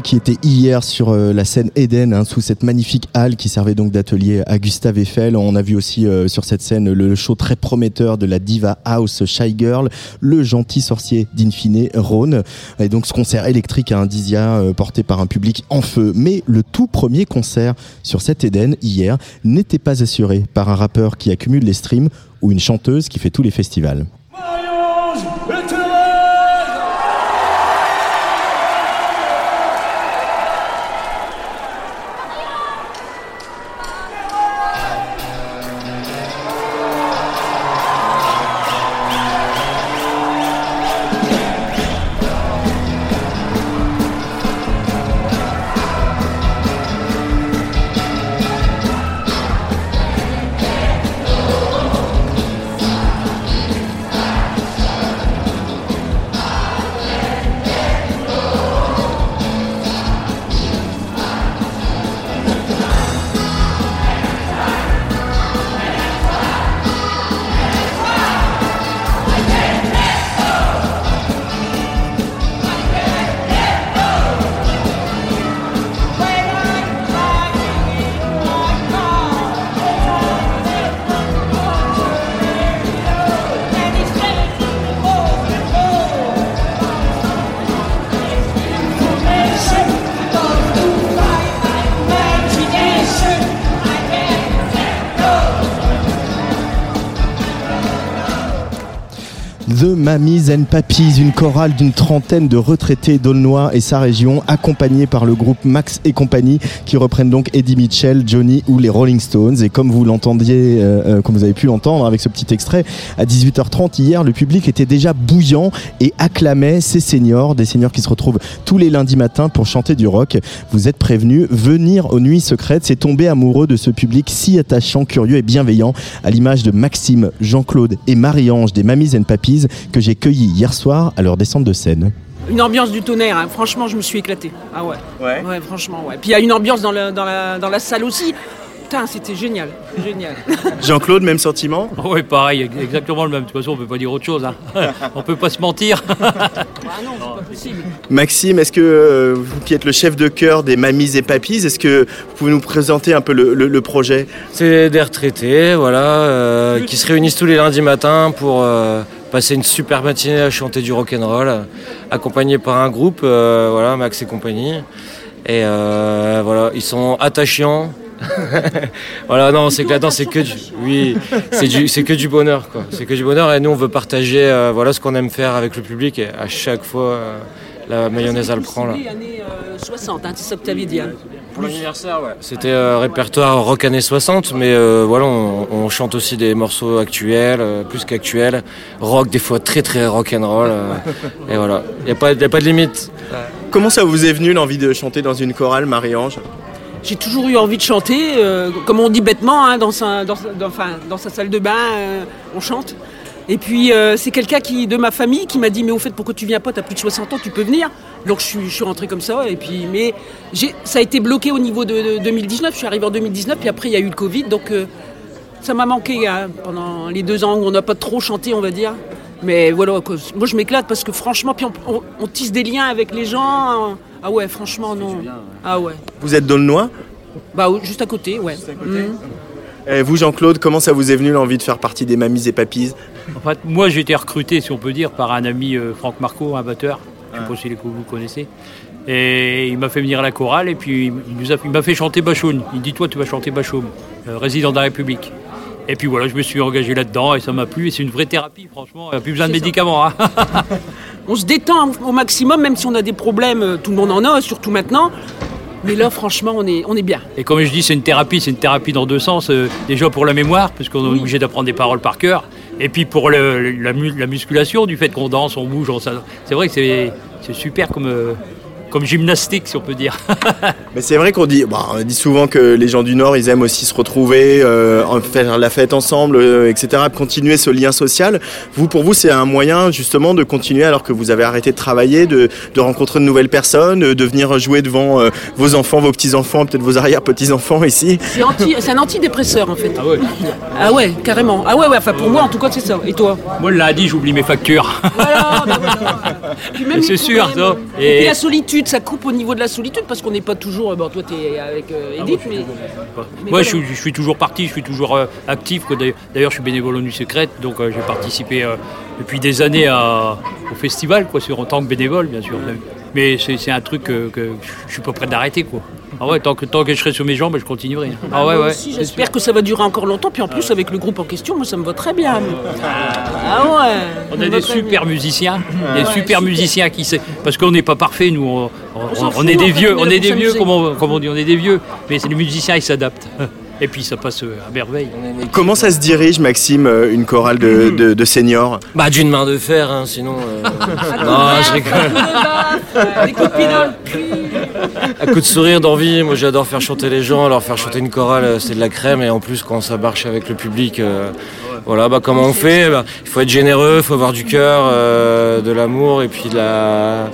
[SPEAKER 1] Qui était hier sur euh, la scène Eden hein, sous cette magnifique halle qui servait donc d'atelier à Gustave Eiffel. On a vu aussi euh, sur cette scène le show très prometteur de la diva house Shy Girl, le gentil sorcier d'Infine Rhône et donc ce concert électrique à Indisia euh, porté par un public en feu. Mais le tout premier concert sur cette Eden hier n'était pas assuré par un rappeur qui accumule les streams ou une chanteuse qui fait tous les festivals. Mamies une chorale d'une trentaine de retraités d'Aulnois et sa région, accompagnée par le groupe Max et compagnie, qui reprennent donc Eddie Mitchell, Johnny ou les Rolling Stones. Et comme vous l'entendiez, euh, euh, comme vous avez pu l'entendre avec ce petit extrait, à 18h30 hier, le public était déjà bouillant et acclamait ces seniors, des seniors qui se retrouvent tous les lundis matins pour chanter du rock. Vous êtes prévenus, venir aux nuits secrètes, c'est tomber amoureux de ce public si attachant, curieux et bienveillant, à l'image de Maxime, Jean-Claude et Marie-Ange des Mamies and Papis que j'ai cueillis hier soir à leur descente de scène.
[SPEAKER 5] Une ambiance du tonnerre, hein. franchement, je me suis éclaté. Ah ouais. Ouais. franchement, ouais. Puis il y a une ambiance dans, le- dans la, dans la salle aussi. Putain, c'était génial. Génial.
[SPEAKER 1] Jean-Claude, même sentiment?
[SPEAKER 6] Oui, pareil, exactement le même. De toute façon, on peut pas dire autre chose. Hein. on peut pas se mentir.
[SPEAKER 5] ah non, c'est pas possible.
[SPEAKER 1] Maxime, est-ce que euh, vous qui êtes le chef de chœur des Mamies et Papis, est-ce que vous pouvez nous présenter un peu le, le- le projet?
[SPEAKER 7] C'est des retraités, voilà, euh, qui se réunissent tous les lundis matins pour euh, passer une super matinée à chanter du rock'n'roll, euh, accompagnés par un groupe, euh, voilà, Max et compagnie. Et euh, voilà, ils sont attachants. voilà, non, c'est que là-dedans, c'est que du, oui, c'est du, c'est que du bonheur, quoi. C'est que du bonheur. Et nous, on veut partager, euh, voilà, ce qu'on aime faire avec le public. Et à chaque fois, la mayonnaise, elle prend là.
[SPEAKER 5] Euh, 60, hein,
[SPEAKER 7] Pour l'anniversaire, ouais. C'était euh, répertoire rock années 60, mais euh, voilà, on, on chante aussi des morceaux actuels, euh, plus qu'actuels. Rock, des fois très très rock and roll. euh, et voilà, il n'y a, pas- y a pas de limite.
[SPEAKER 1] Comment ça vous est venu l'envie de chanter dans une chorale, Marie-Ange?
[SPEAKER 5] J'ai toujours eu envie de chanter, euh, comme on dit bêtement, hein, dans, sa, dans, dans- enfin, dans sa salle de bain, euh, on chante. Et puis euh, c'est quelqu'un qui de ma famille qui m'a dit mais au fait pourquoi tu viens pas, t'as plus de 60 ans, tu peux venir. Donc je suis, je suis rentré comme ça et puis mais j'ai, ça a été bloqué au niveau de, de 2019. Je suis arrivé en 2019 puis après il y a eu le Covid donc euh, ça m'a manqué hein, pendant les deux ans où on n'a pas trop chanté on va dire. Mais voilà, quoi. moi je m'éclate parce que franchement puis on, on- on tisse des liens avec les gens. hein. Ah ouais franchement non. Ah ouais.
[SPEAKER 1] Vous êtes d'Aulnois
[SPEAKER 5] Bah oui, juste à côté, ouais. Mhm.
[SPEAKER 1] Et vous, Jean-Claude, comment ça vous est venu l'envie de faire partie des Mamies et Papis
[SPEAKER 6] En fait, moi, j'ai été recruté, si on peut dire, par un ami euh, Franck Marco, un batteur. Je ne sais pas si les- vous connaissez. Et il m'a fait venir à la chorale et puis il nous a- il m'a fait chanter Bachoum. Il dit Toi, tu vas chanter Bachoum, euh, résident de la République. Et puis voilà, je me suis engagé là-dedans et ça m'a plu. Et c'est une vraie thérapie, franchement. Il n'y a plus besoin de médicaments. hein.
[SPEAKER 5] On se détend au maximum, même si on a des problèmes, euh, tout le monde en a, surtout maintenant. Mais là, franchement, on est, on est bien.
[SPEAKER 6] Et comme je dis, c'est une thérapie, c'est une thérapie dans deux sens. Euh, déjà pour la mémoire, parce qu'on est obligé d'apprendre des paroles par cœur. Et puis pour le- la, mu- la musculation, du fait qu'on danse, on bouge, on c'est vrai que c'est c'est super comme, euh, comme gymnastique, si on peut dire.
[SPEAKER 1] Mais c'est vrai qu'on dit, bah, on dit souvent que les gens du Nord, ils aiment aussi se retrouver, euh, en faire la fête ensemble, euh, etc., continuer ce lien social. Vous, pour vous, c'est un moyen justement de continuer alors que vous avez arrêté de travailler, de, de rencontrer de nouvelles personnes, de venir jouer devant euh, vos enfants, vos petits-enfants, peut-être vos arrière-petits-enfants ici?
[SPEAKER 5] C'est anti- c'est un antidépresseur, en fait.
[SPEAKER 6] Ah ouais.
[SPEAKER 5] Ah ouais, carrément. Ah ouais, ouais, enfin pour moi, en tout cas, c'est ça. Et toi?
[SPEAKER 6] Moi, le lundi, j'oublie mes factures.
[SPEAKER 5] Voilà, bah voilà.
[SPEAKER 6] C'est sûr, ça.
[SPEAKER 5] Et...
[SPEAKER 6] Et-
[SPEAKER 5] la solitude solitude, ça coupe au niveau de la solitude parce qu'on n'est pas toujours. Bon, toi, t'es avec euh, Edith, mais. mais
[SPEAKER 6] Moi,
[SPEAKER 5] voilà.
[SPEAKER 6] je, suis, je suis toujours parti, je suis toujours euh, actif. d'ailleurs- je suis bénévole au Nuit Secrète, donc euh, j'ai participé euh, depuis des années à- au festival, quoi, sur, en tant que bénévole, bien sûr. Mais c'est un truc que, que je suis pas prêt d'arrêter, quoi. Ah ouais, tant que, tant que je serai sur mes jambes, je continuerai. Ah ouais,
[SPEAKER 5] Moi
[SPEAKER 6] ouais.
[SPEAKER 5] aussi, J'espère que ça va durer encore longtemps. Puis en plus, avec le groupe en question, moi, ça me va très bien. Ah ouais.
[SPEAKER 6] On a des super musiciens, des
[SPEAKER 5] Ouais,
[SPEAKER 6] super musiciens qui sait, parce qu'on n'est pas parfait, nous, on, on- est des vieux,
[SPEAKER 5] on est
[SPEAKER 6] des vieux, comme on, comme on dit, on est des vieux, mais c'est les musiciens, ils s'adaptent. Et puis ça passe euh, à merveille.
[SPEAKER 8] Comment ça se dirige, Maxime, euh, une chorale de, de, de seniors
[SPEAKER 7] Bah d'une main de fer, hein, sinon. euh, non, je rigole.
[SPEAKER 5] Des coups de pied dans le cul.
[SPEAKER 7] À coup de sourire, d'envie. Moi, j'adore faire chanter les gens, leur faire chanter une chorale, euh, c'est de la crème. Et en plus, quand ça marche avec le public, euh, voilà, bah comment on fait? Bah, Il faut être généreux, il faut avoir du cœur, euh, de l'amour et puis de la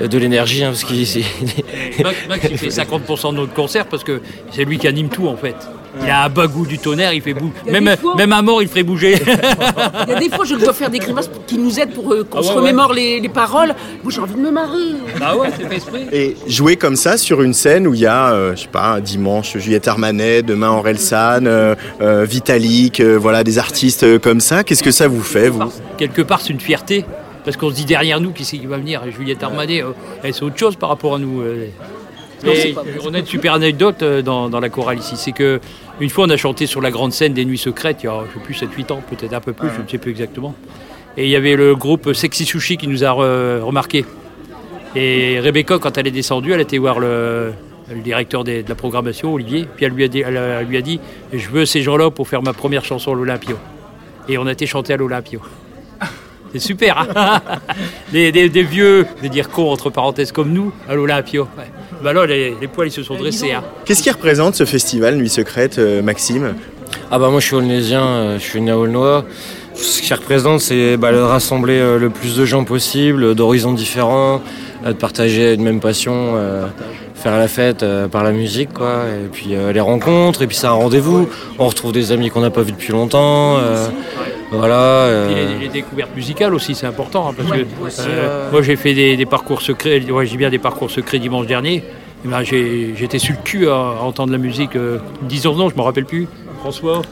[SPEAKER 7] de l'énergie, hein, parce qu'il c'est-
[SPEAKER 6] Max, Max, il fait 50% de notre concert parce que c'est lui qui anime tout en fait. Il a un bagou du tonnerre, il fait bouger. Même,
[SPEAKER 5] fois-
[SPEAKER 6] même à mort, il ferait bouger.
[SPEAKER 5] Il y a des fois, je dois faire des grimaces pour- qui nous aident pour euh, qu'on
[SPEAKER 6] Ah
[SPEAKER 5] se
[SPEAKER 6] ouais,
[SPEAKER 5] remémore les, les paroles. Moi, j'ai envie de me marrer.
[SPEAKER 6] ah ouais, c'est fait exprès.
[SPEAKER 8] Et jouer comme ça sur une scène où il y a, euh, je sais pas, dimanche Juliette Armanet, demain Aurel San, euh, euh, Vitalik, euh, voilà, des artistes euh, comme ça, qu'est-ce que ça vous fait, vous?
[SPEAKER 6] Quelque part, c'est une fierté. Parce qu'on se dit derrière nous, qui c'est qui va venir Juliette Armanet, euh, elle, c'est autre chose par rapport à nous. euh. Mais on a une super anecdote euh, dans, dans la chorale ici. C'est que une fois, on a chanté sur la grande scène des Nuits Secrètes, il y a, je sais plus, 7-8 ans, peut-être un peu plus, je ne sais plus exactement. Et il y avait le groupe Sexy Sushi qui nous a re- remarqué. Et Rebecca, quand elle est descendue, elle était voir le, le directeur des- de la programmation, Olivier, puis elle lui a dit, elle lui a dit Je veux ces gens-là pour faire ma première chanson à l'Olympio. Et on a été chanté à l'Olympio. C'est super, hein des, des- des vieux, vais dire cons entre parenthèses comme nous, à l'Olympio. Ouais. Bah là, les, les poils ils se sont dressés. Hein.
[SPEAKER 8] Qu'est-ce qui représente ce festival Nuit Secrète, euh, Maxime?
[SPEAKER 7] Ah bah moi je suis aulnésien, euh, je suis né à Aulnois. Ce qui représente c'est bah, de rassembler euh, le plus de gens possible, d'horizons différents, euh, de partager une même passion, euh, faire la fête euh, par la musique quoi. Et puis euh, les rencontres, et puis c'est un rendez-vous. On retrouve des amis qu'on n'a pas vus depuis longtemps. Voilà.
[SPEAKER 6] Puis
[SPEAKER 7] euh,
[SPEAKER 6] les, les découvertes musicales aussi, c'est important. hein, parce que
[SPEAKER 7] aussi,
[SPEAKER 6] euh,
[SPEAKER 7] euh,
[SPEAKER 6] moi, j'ai fait des, des parcours secrets. Ouais, j'ai bien des parcours secrets dimanche dernier. Et ben, j'ai- J'étais sur le cul à, à entendre la musique. Euh, disons non, je me rappelle plus. François,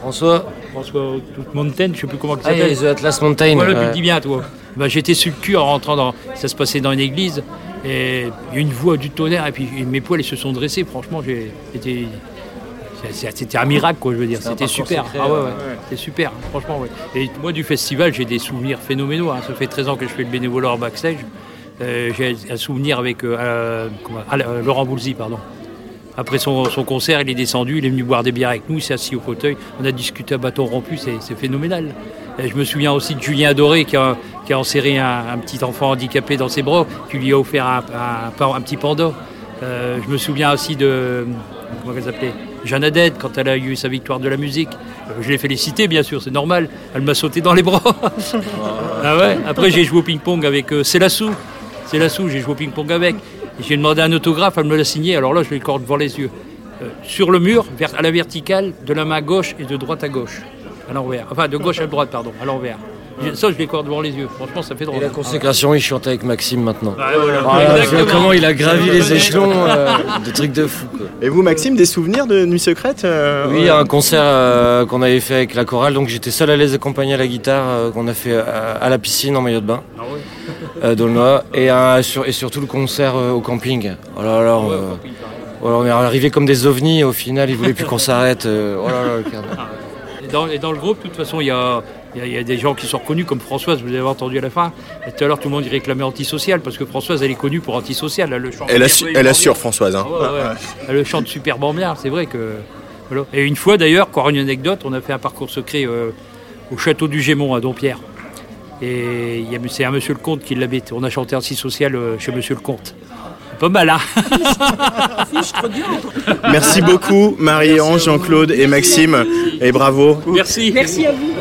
[SPEAKER 7] François,
[SPEAKER 6] François Toute Mountain, je sais plus comment il
[SPEAKER 7] ah,
[SPEAKER 6] s'appelle.
[SPEAKER 7] les Atlas Mountain.
[SPEAKER 6] Voilà, tu
[SPEAKER 7] ouais.
[SPEAKER 6] le dis bien, toi. Ben, J'étais sur le cul en rentrant dans. Ça se passait dans une église. Et il y a une voix du tonnerre. Et puis et mes poils ils se sont dressés. Franchement, j'ai été. C'était un miracle, quoi, je veux dire. C'était super.
[SPEAKER 7] secret,
[SPEAKER 6] ah ouais,
[SPEAKER 7] ouais.
[SPEAKER 6] ouais. C'était super, franchement, ouais. Et moi, du festival, j'ai des souvenirs phénoménaux. hein. Ça fait 13 ans que je fais le bénévolat en backstage. Euh, j'ai un souvenir avec euh, euh, Laurent Boulzy, pardon. Après son, son concert, il est descendu, il est venu boire des bières avec nous, il s'est assis au fauteuil, on a discuté à bâton rompu, c'est phénoménal. Et je me souviens aussi de Julien Adoré qui a, qui a enserré un, un petit enfant handicapé dans ses bras, qui lui a offert un, un- petit panda. Je me souviens aussi de, comment elle s'appelait? Jeanne Adette, quand elle a eu sa victoire de la musique. Euh, Je l'ai félicité, bien sûr, c'est normal. Elle m'a sauté dans les bras. ah ouais. Après, j'ai joué au ping-pong avec euh, Célassou. Célassou, j'ai joué au ping-pong avec. J'ai demandé un autographe, elle me l'a signé. Alors là, je l'ai le corps devant les yeux. Euh, sur le mur, vers- à la verticale, de la main gauche et de droite à gauche. À l'envers. Enfin, de gauche à droite, pardon, à l'envers. Ça, je l'ai le corps devant les yeux. Franchement, ça fait drôle.
[SPEAKER 7] Et la consécration, il chante avec Maxime maintenant.
[SPEAKER 6] Ah, voilà.
[SPEAKER 7] Voilà,
[SPEAKER 6] Exactement.
[SPEAKER 7] comment il a gravi les échelons, euh, des trucs de fou. Quoi.
[SPEAKER 8] Et vous, Maxime, des souvenirs de Nuit Secrète euh,
[SPEAKER 7] Oui,
[SPEAKER 8] ouais.
[SPEAKER 7] un concert euh, qu'on avait fait avec la chorale, donc j'étais seul à les accompagner à la guitare, euh, qu'on a fait euh, à la piscine en maillot de bain,
[SPEAKER 6] Ah
[SPEAKER 7] euh, d'Aulnois, et, un- sur- et surtout le concert euh, au camping. Oh là là, euh, voilà, on est arrivé comme des ovnis, au final ils voulaient plus qu'on s'arrête. euh, oh là là, le carnage.
[SPEAKER 6] Et dans, et dans le groupe, de toute façon, il y a, il y a- il y a des gens qui sont reconnus, comme Françoise, vous avez entendu à la fin. Et tout à l'heure, tout le monde y réclamait antisocial, parce que Françoise, elle est connue pour antisocial. Elle, le chante
[SPEAKER 8] Elle, assu- assure, Françoise. hein.
[SPEAKER 6] Ah ouais, ouais. Elle le chante superbement bien, c'est vrai que. voilà. Et une fois d'ailleurs, encore une anecdote, on a fait un parcours secret euh, au château du Gémont à Dompierre. Et c'est un monsieur le comte qui l'habite. On a chanté antisocial euh, chez monsieur le comte. Pas mal, hein.
[SPEAKER 8] Merci beaucoup, Marie-Ange, Jean-Claude et Maxime. Et bravo.
[SPEAKER 6] Merci.
[SPEAKER 5] Merci à vous.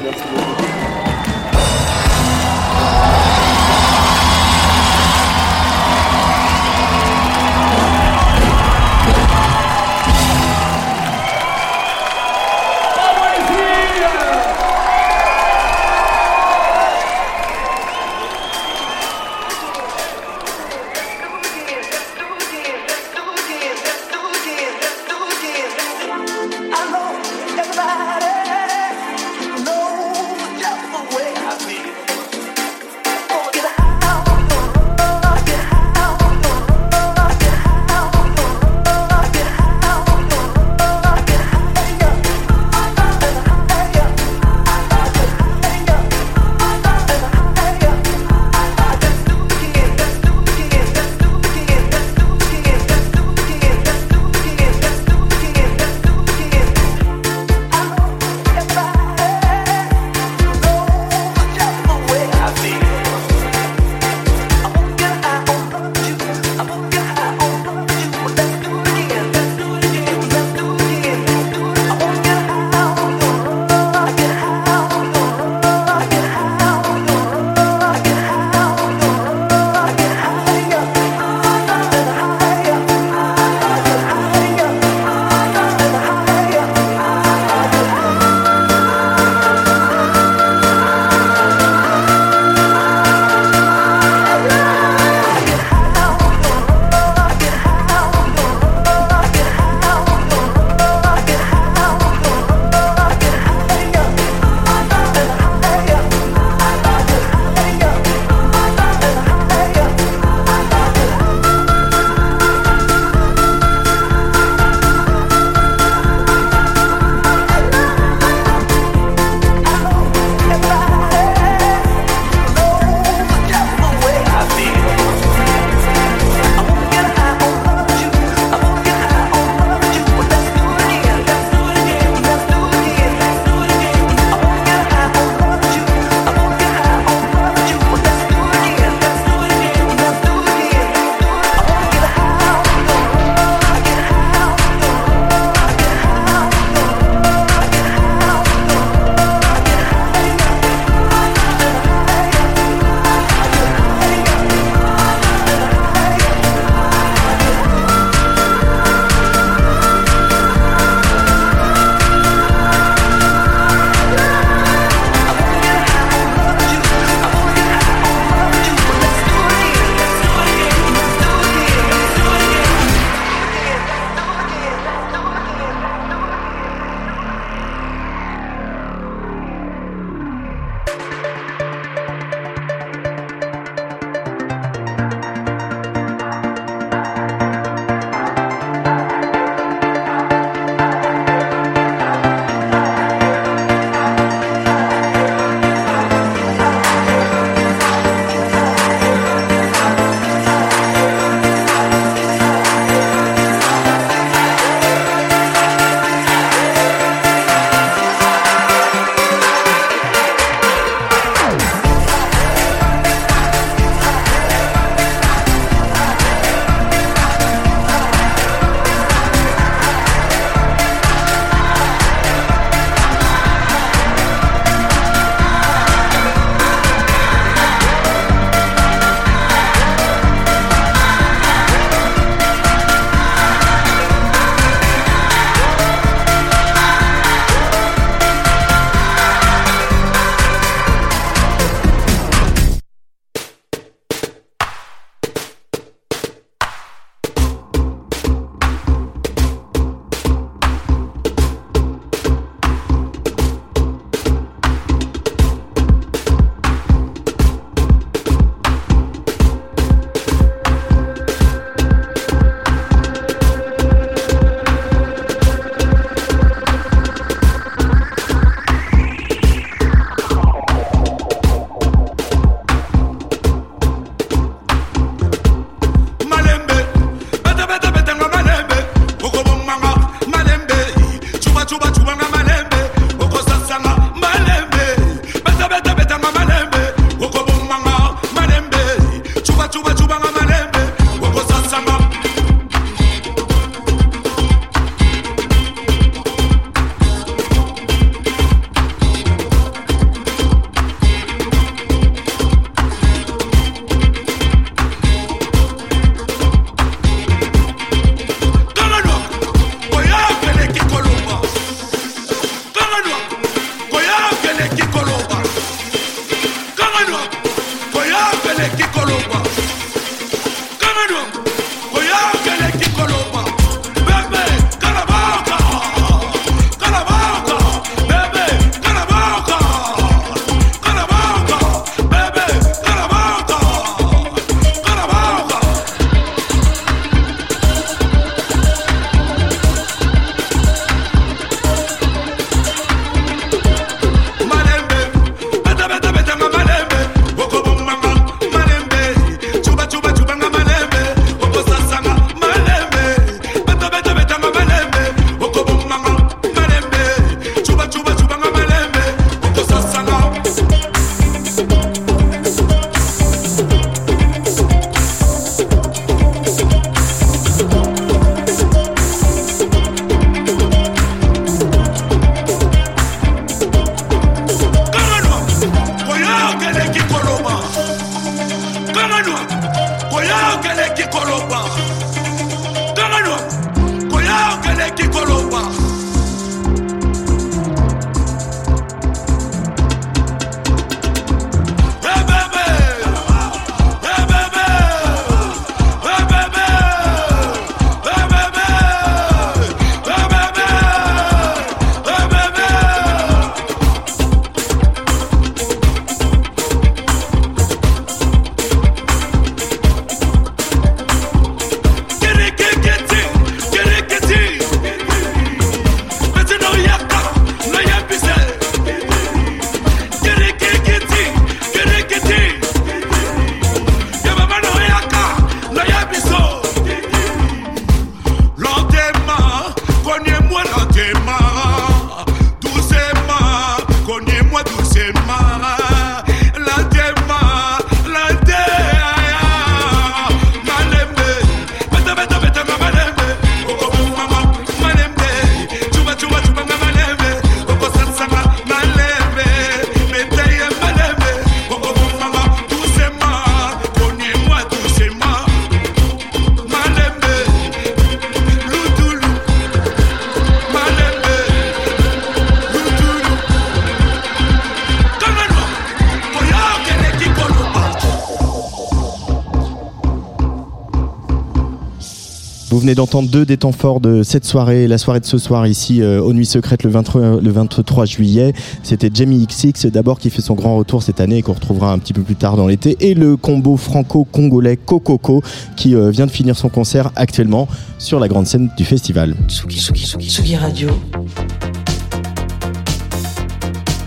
[SPEAKER 1] D'entendre deux des temps forts de cette soirée, la soirée de ce soir ici euh, aux Nuits Secrètes le 23, le 23 juillet. C'était Jamie XX d'abord qui fait son grand retour cette année et qu'on retrouvera un petit peu plus tard dans l'été. Et le combo franco-congolais Kokoko qui euh, vient de finir son concert actuellement sur la grande scène du festival.
[SPEAKER 9] Tsugi, Tsugi, Tsugi Radio.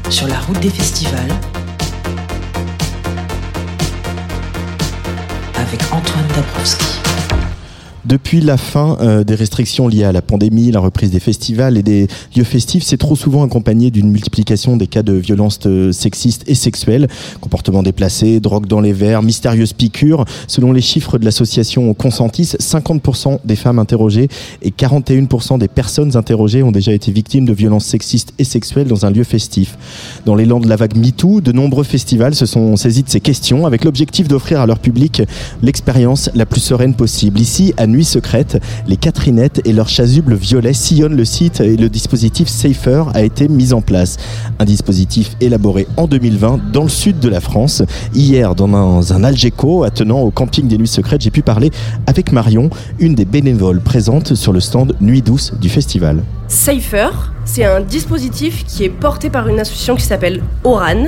[SPEAKER 9] Sur la route des festivals. Avec Antoine Dabrowski.
[SPEAKER 1] Depuis la fin euh, des restrictions liées à la pandémie, la reprise des festivals et des lieux festifs, c'est trop souvent accompagné d'une multiplication des cas de violences euh, sexistes et sexuelles, comportements déplacés, drogue dans les verres, mystérieuses piqûres. Selon les chiffres de l'association Consentis, 50% des femmes interrogées et 41% des personnes interrogées ont déjà été victimes de violences sexistes et sexuelles dans un lieu festif. Dans l'élan de la vague MeToo, de nombreux festivals se sont saisis de ces questions avec l'objectif d'offrir à leur public l'expérience la plus sereine possible. Ici, à Nuit Secrète, les Catherinettes et leurs chasubles violets sillonnent le site et le dispositif Safer a été mis en place. Un dispositif élaboré en 2020 dans le sud de la France. Hier, dans un, Algeco attenant au camping des Nuits Secrètes, j'ai pu parler avec Marion, une des bénévoles présentes sur le stand Nuit Douce du festival.
[SPEAKER 10] Safer, c'est un dispositif qui est porté par une association qui s'appelle Oran.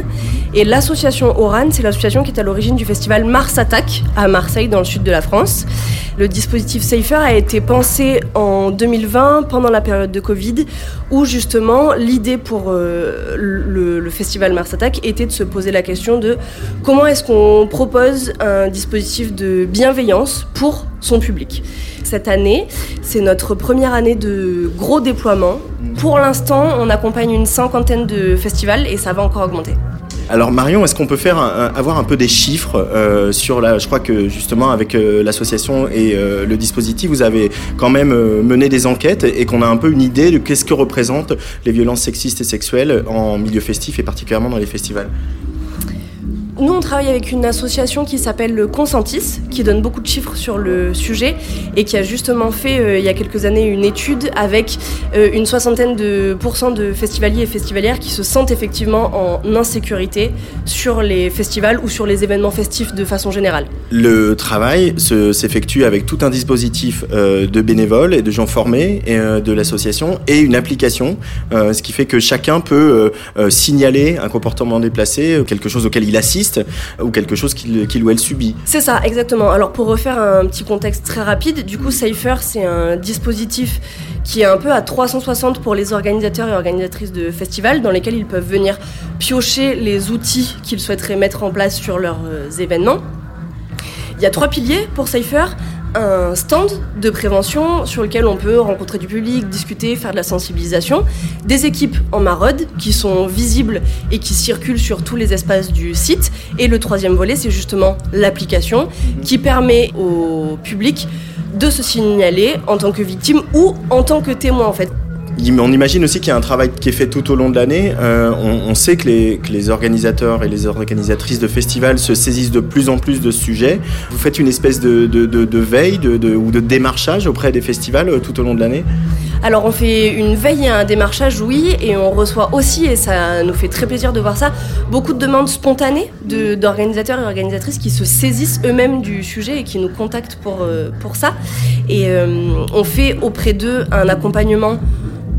[SPEAKER 10] Et l'association Oran, c'est l'association qui est à l'origine du festival Mars Attack à Marseille, dans le sud de la France. Le dispositif Safer a été pensé en 2020, pendant la période de Covid, où justement l'idée pour euh, le, le festival Mars Attack était de se poser la question de comment est-ce qu'on propose un dispositif de bienveillance pour son public. Cette année, c'est notre première année de gros déploiement. Pour l'instant, on accompagne une cinquantaine de festivals et ça va encore augmenter.
[SPEAKER 8] Alors Marion, est-ce qu'on peut faire avoir un peu des chiffres euh, sur la Je crois que justement avec euh, l'association et euh, le dispositif, vous avez quand même mené des enquêtes et qu'on a un peu une idée de qu'est-ce que représentent les violences sexistes et sexuelles en milieu festif et particulièrement dans les festivals?
[SPEAKER 10] Nous, on travaille avec une association qui s'appelle le Consentis, qui donne beaucoup de chiffres sur le sujet et qui a justement fait, euh, il y a quelques années, une étude avec euh, une soixantaine de pourcents de festivaliers et festivalières qui se sentent effectivement en insécurité sur les festivals ou sur les événements festifs de façon générale.
[SPEAKER 1] Le travail se- s'effectue avec tout un dispositif euh, de bénévoles et de gens formés de l'association et une application, ce qui fait que chacun peut signaler un comportement déplacé, quelque chose auquel il assiste ou quelque chose qu'il ou elle subit.
[SPEAKER 10] C'est ça, exactement. Alors pour refaire un petit contexte très rapide, du coup Cypher c'est un dispositif qui est un peu à 360 pour les organisateurs et organisatrices de festivals dans lesquels ils peuvent venir piocher les outils qu'ils souhaiteraient mettre en place sur leurs euh, événements. Il y a trois piliers pour Cypher. Un stand de prévention sur lequel on peut rencontrer du public, discuter, faire de la sensibilisation. Des équipes en maraude qui sont visibles et qui circulent sur tous les espaces du site. Et le troisième volet, c'est justement l'application qui permet au public de se signaler en tant que victime ou en tant que témoin en fait.
[SPEAKER 1] On imagine aussi qu'il y a un travail qui est fait tout au long de l'année. Euh, on, sait que les, organisateurs et les organisatrices de festivals se saisissent de plus en plus de ce sujet. Vous faites une espèce de, veille ou de démarchage auprès des festivals euh, tout au long de l'année?
[SPEAKER 10] Alors on fait une veille et un démarchage, oui, et on reçoit aussi, et ça nous fait très plaisir de voir ça, beaucoup de demandes spontanées d'organisateurs et organisatrices qui se saisissent eux-mêmes du sujet et qui nous contactent pour, euh, ça. Et on fait auprès d'eux un accompagnement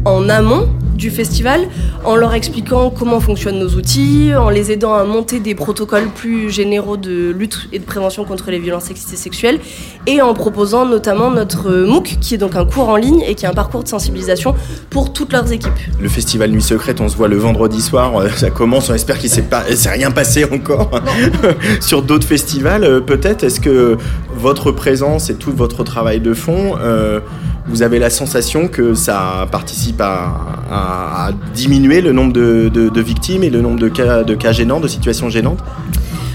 [SPEAKER 10] en amont du festival en leur expliquant comment fonctionnent nos outils, en les aidant à monter des protocoles plus généraux de lutte et de prévention contre les violences sexistes et sexuelles et en proposant notamment notre MOOC qui est donc un cours en ligne et qui est un parcours de sensibilisation pour toutes leurs équipes.
[SPEAKER 1] Le festival Nuit Secrète, on se voit le vendredi soir, euh, ça commence, on espère qu'il s'est pas, s'est rien passé encore. Sur d'autres festivals, euh, peut-être, est-ce que votre présence et tout votre travail de fond, euh, vous avez la sensation que ça participe à, diminuer le nombre de, victimes et le nombre de cas gênants, de situations gênantes?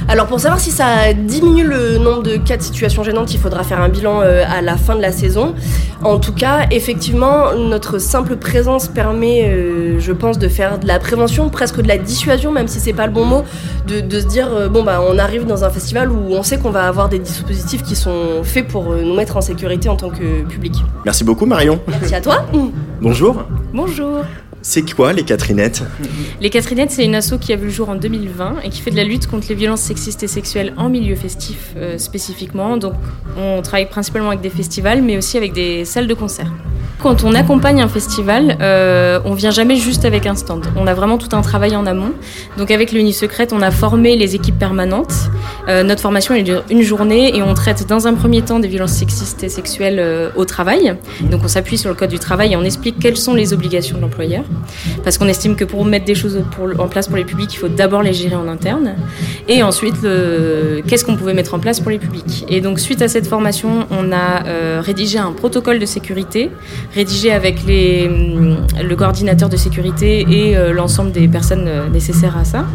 [SPEAKER 10] Alors pour savoir si ça diminue le nombre de cas de situations gênantes, il faudra faire un bilan euh, à la fin de la saison. En tout cas, effectivement, notre simple présence permet, euh, je pense, de faire de la prévention, presque de la dissuasion, même si c'est pas le bon mot, de, de se dire euh, bon bah on arrive dans un festival où on sait qu'on va avoir des dispositifs qui sont faits pour nous mettre en sécurité en tant que public.
[SPEAKER 1] Merci beaucoup Marion.
[SPEAKER 10] Merci à toi.
[SPEAKER 1] Bonjour.
[SPEAKER 11] Bonjour.
[SPEAKER 1] C'est quoi les Catherinettes
[SPEAKER 11] Les Catherinettes, c'est une asso qui a vu le jour en 2020 et qui fait de la lutte contre les violences sexistes et sexuelles en milieu festif euh, spécifiquement. Donc, on travaille principalement avec des festivals, mais aussi avec des salles de concert. Quand on accompagne un festival, euh, on vient jamais juste avec un stand. On a vraiment tout un travail en amont. Donc, avec l'Uni Secrète, on a formé les équipes permanentes. Euh, notre formation elle dure une journée et on traite dans un premier temps des violences sexistes et sexuelles euh, au travail. Donc, on s'appuie sur le code du travail et on explique quelles sont les obligations de l'employeur parce qu'on estime que pour mettre des choses en place pour les publics, il faut d'abord les gérer en interne, et ensuite qu'est-ce qu'on pouvait mettre en place pour les publics. Et donc suite à cette formation, on a euh, rédigé un protocole de sécurité, rédigé avec hum, le coordinateur de sécurité et euh, l'ensemble des personnes euh, nécessaires à ça.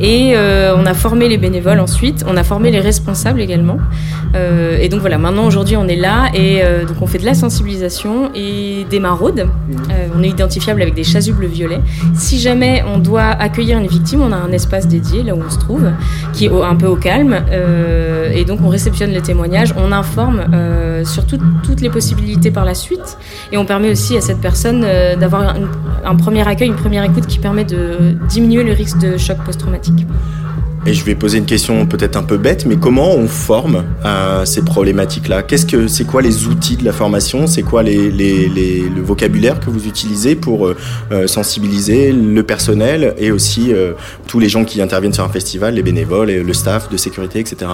[SPEAKER 11] Et on a formé les bénévoles ensuite, on a formé les responsables également. Et donc voilà, maintenant aujourd'hui on est là et donc on fait de la sensibilisation et des maraudes. On est identifiable avec des Si jamais on doit accueillir une victime, on a un espace dédié là où on se trouve, qui est un peu au calme. Euh, et donc on réceptionne les témoignages, on informe euh, sur tout- toutes les possibilités par la suite. Et on permet aussi à cette personne euh, d'avoir un premier accueil, une première écoute qui permet de diminuer le risque de choc post-traumatique.
[SPEAKER 1] Et je vais poser une question peut-être un peu bête, mais comment on forme à ces problématiques-là? Qu'est-ce que c'est quoi les outils de la formation? C'est quoi le vocabulaire que vous utilisez pour euh, euh, sensibiliser le personnel et aussi euh, tous les gens qui interviennent sur un festival, les bénévoles, le staff de sécurité, etc.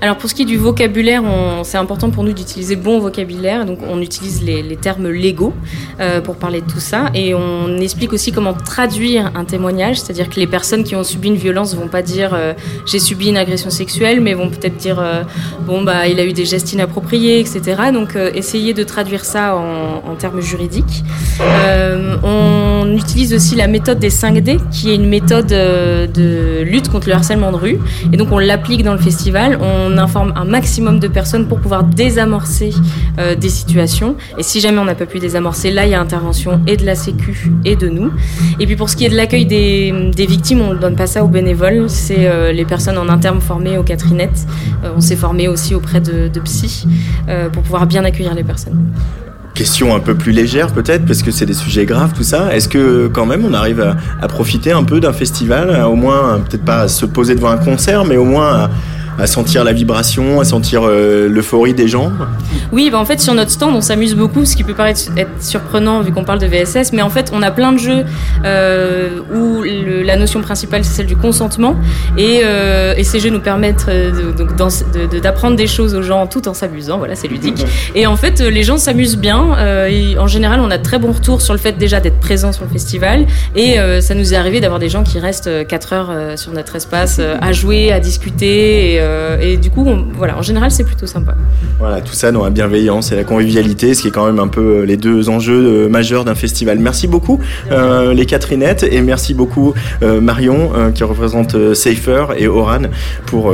[SPEAKER 11] Alors pour ce qui est du vocabulaire, c'est important pour nous d'utiliser bon vocabulaire. Donc on utilise les, termes légaux euh, pour parler de tout ça et on explique aussi comment traduire un témoignage, c'est-à-dire que les personnes qui ont subi une violence vont pas dire euh, j'ai subi une agression sexuelle, mais vont peut-être dire euh, bon bah il a eu des gestes inappropriés, etc. Donc euh, essayer de traduire ça en, termes juridiques. Euh, on utilise aussi la méthode des 5D, qui est une méthode euh, de lutte contre le harcèlement de rue. Et donc on l'applique dans le festival. On informe un maximum de personnes pour pouvoir désamorcer euh, des situations. Et si jamais on n'a pas pu désamorcer, là il y a intervention et de la Sécu et de nous. Et puis pour ce qui est de l'accueil des, des victimes, on ne donne pas ça aux bénévoles. C'est euh, les personnes en interne formées aux Catherinettes. Euh, on s'est formé aussi auprès de, psy euh, pour pouvoir bien accueillir les personnes.
[SPEAKER 1] Question un peu plus légère peut-être, parce que c'est des sujets graves tout ça. Est-ce que quand même on arrive à, à profiter un peu d'un festival, au moins peut-être pas à se poser devant un concert, mais au moins à, à sentir la vibration, à sentir euh, l'euphorie des gens.
[SPEAKER 11] Oui, bah en fait sur notre stand on s'amuse beaucoup, ce qui peut paraître être surprenant vu qu'on parle de VSS, mais en fait on a plein de jeux euh, où le- la notion principale c'est celle du consentement. Et, euh, et ces jeux nous permettent de- de- d'apprendre des choses aux gens tout en s'amusant, voilà c'est ludique. Et en fait les gens s'amusent bien, et en général on a de très bons retours sur le fait déjà d'être présent sur le festival. Et ça nous est arrivé d'avoir des gens qui restent 4 heures sur notre espace à jouer, à discuter et, euh, et du coup on- voilà en général c'est plutôt sympa.
[SPEAKER 1] Voilà, tout ça dans la bienveillance et la convivialité, ce qui est quand même un peu euh, les deux enjeux euh, majeurs d'un festival. Merci beaucoup euh, les Catherinettes et merci beaucoup euh, Marion qui représente Safer et Oran pour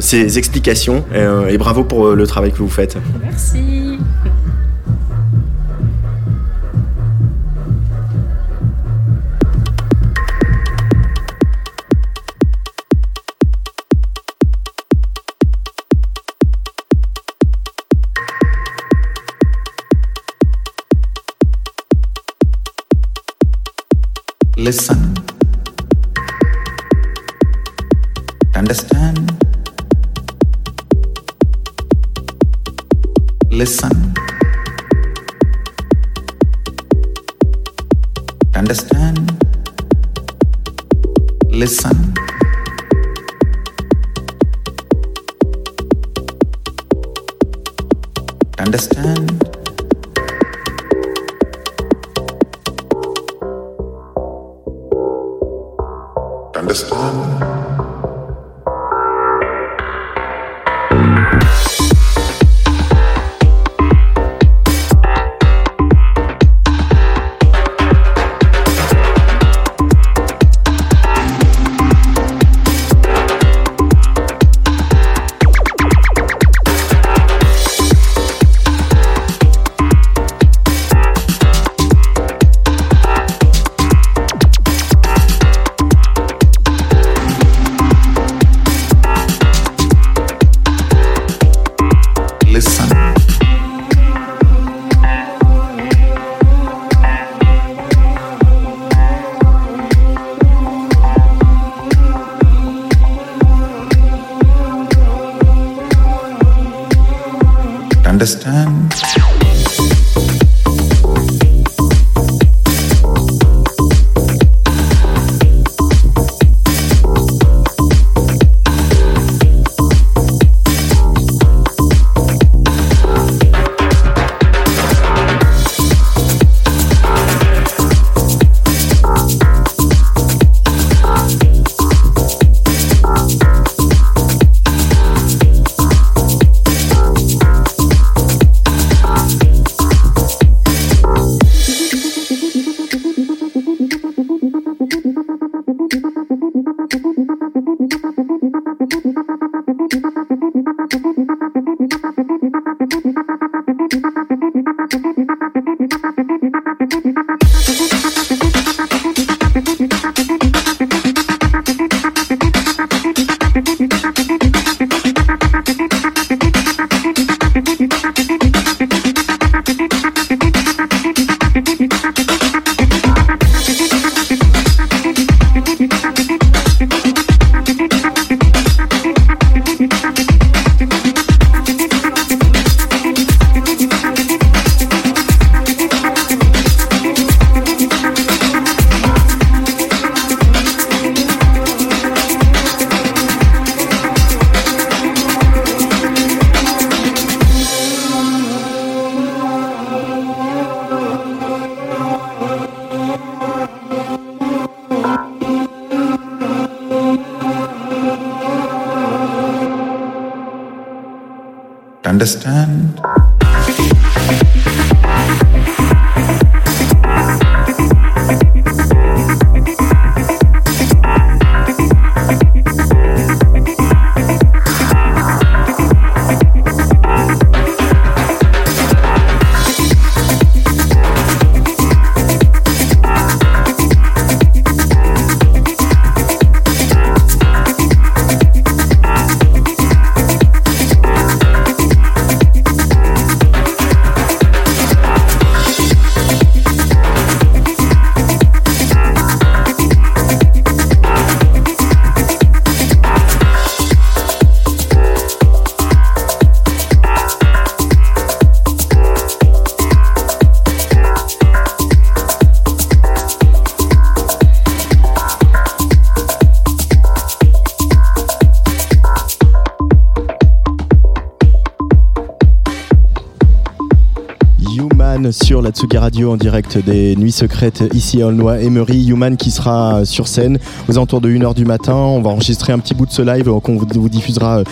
[SPEAKER 1] ces explications et bravo pour le travail que vous faites.
[SPEAKER 11] Merci.
[SPEAKER 12] Listen. Understand. Listen. Understand. Listen. Understand.
[SPEAKER 1] La Tsugi Radio en direct des Nuits Secrètes ici à Aulnoy. Emery, Human qui sera sur scène aux alentours de 1h du matin. On va enregistrer un petit bout de ce live qu'on vous vous diffusera euh,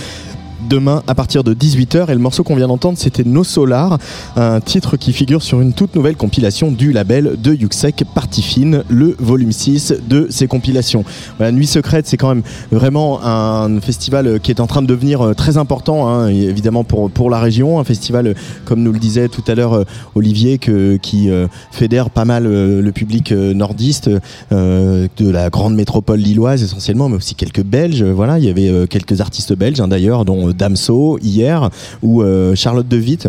[SPEAKER 1] demain à partir de 18h. Et le morceau qu'on vient d'entendre, c'était No Solar, un titre qui figure sur une toute nouvelle compilation du label de Yuxek Party Fine, le volume 6 de ces compilations. Voilà, Nuit Secrète, c'est quand même vraiment un festival qui est en train de devenir euh, très important, hein, évidemment pour, pour la région. Un festival, euh, comme nous le disait tout à l'heure euh, Olivier, que, qui fédère pas mal le public nordiste de la grande métropole lilloise essentiellement, mais aussi quelques Belges. Voilà, il y avait quelques artistes belges hein, d'ailleurs, dont Damso hier ou euh, Charlotte De Witt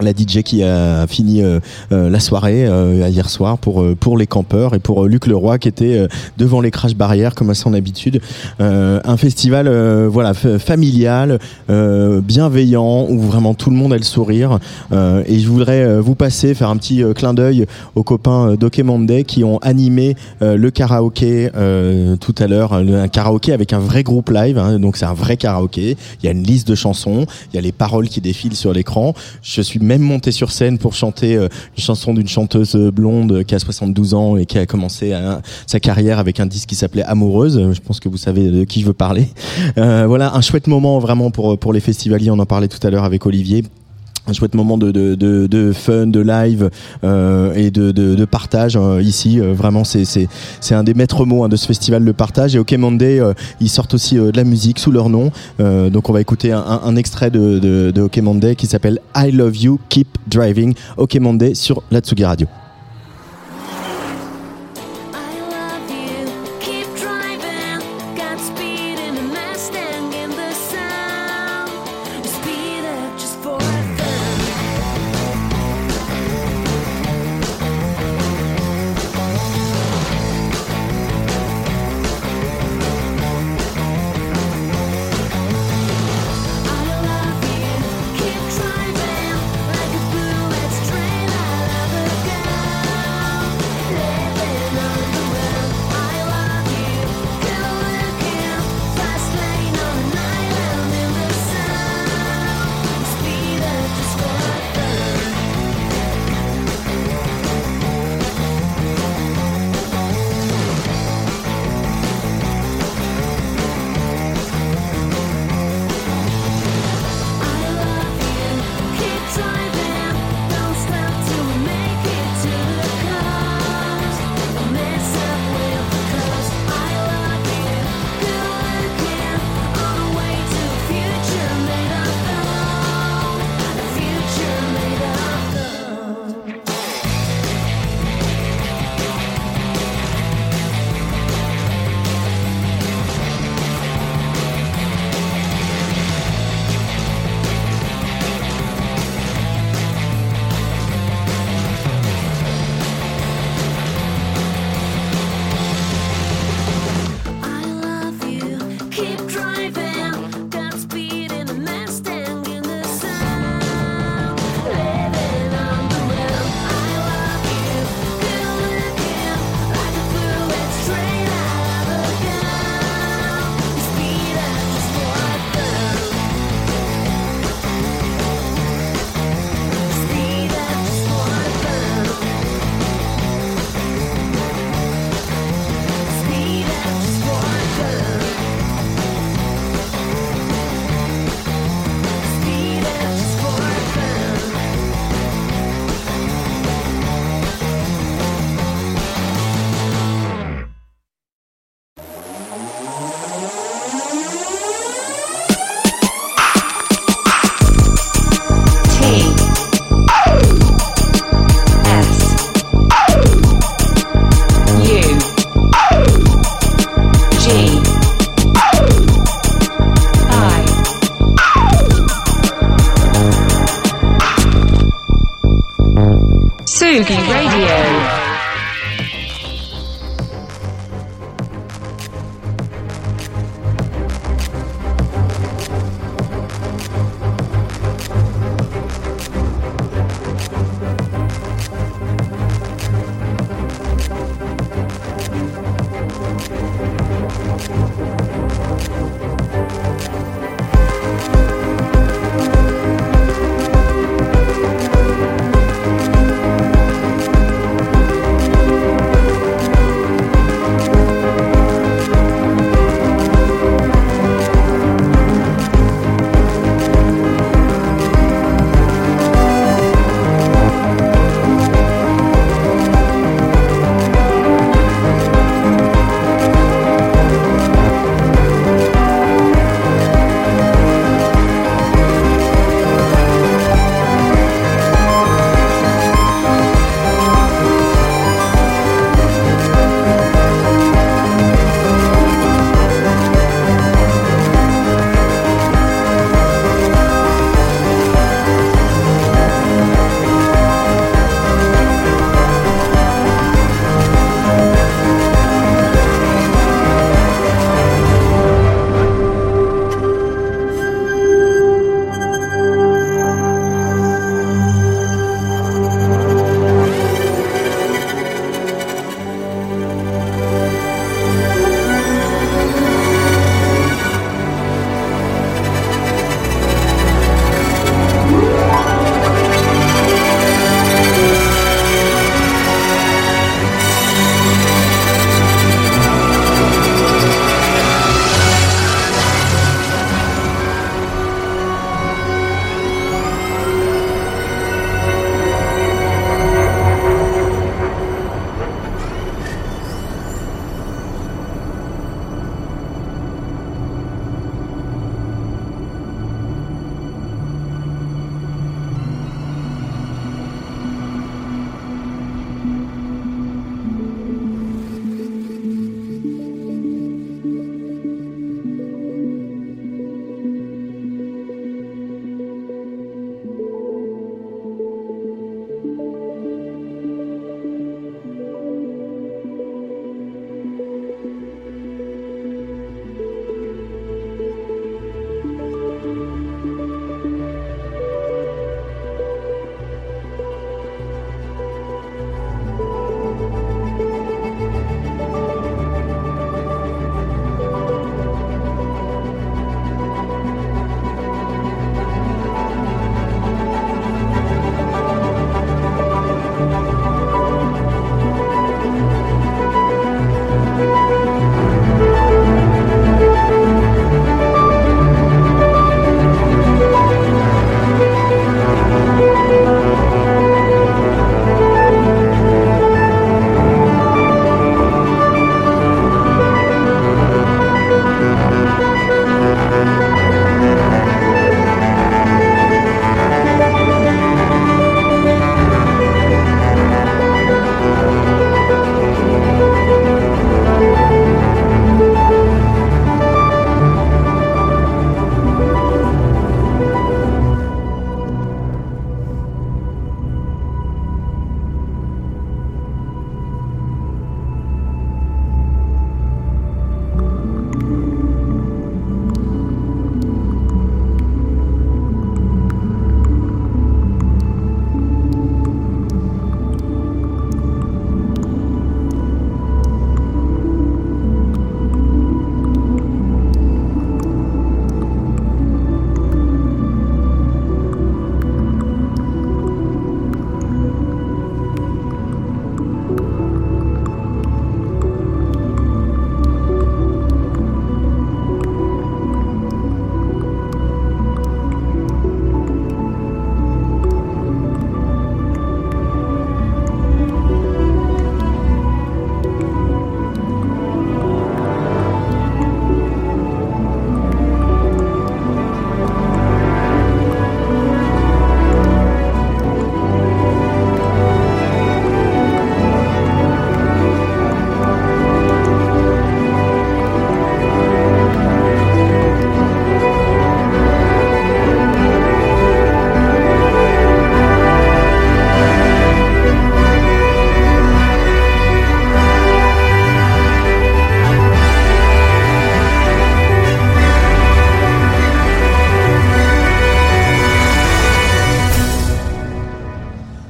[SPEAKER 1] la DJ qui a fini euh, euh, la soirée euh, hier soir pour euh, pour les campeurs et pour euh, Luc Leroy qui était devant les crash barrières comme à son habitude. Un festival voilà familial bienveillant où vraiment tout le monde a le sourire. Et je voudrais vous passer faire un petit clin d'œil aux copains d'Okemonde qui ont animé le karaoké tout à l'heure. Un karaoké avec un vrai groupe live hein, donc c'est un vrai karaoké. Il y a une liste de chansons il y a les paroles qui défilent sur l'écran. Je suis même monté sur scène pour chanter euh, une chanson d'une chanteuse euh, blonde euh, qui a 72 ans et qui a commencé sa carrière avec un disque qui s'appelait Amoureuse. Je pense que vous savez de qui je veux parler. Voilà, un chouette moment vraiment pour, pour les festivaliers. On en parlait tout à l'heure avec Olivier un chouette moment de, de, de, fun, de live euh, et de, de, partage euh, ici. Euh, vraiment, c'est c'est c'est un des maîtres mots hein, de ce festival de partage. Et OK Monday, ils sortent aussi de la musique sous leur nom. Donc on va écouter un, extrait de, de, OK qui s'appelle I Love You, Keep Driving. OK sur la Tsugi Radio.
[SPEAKER 9] Sugi Radio.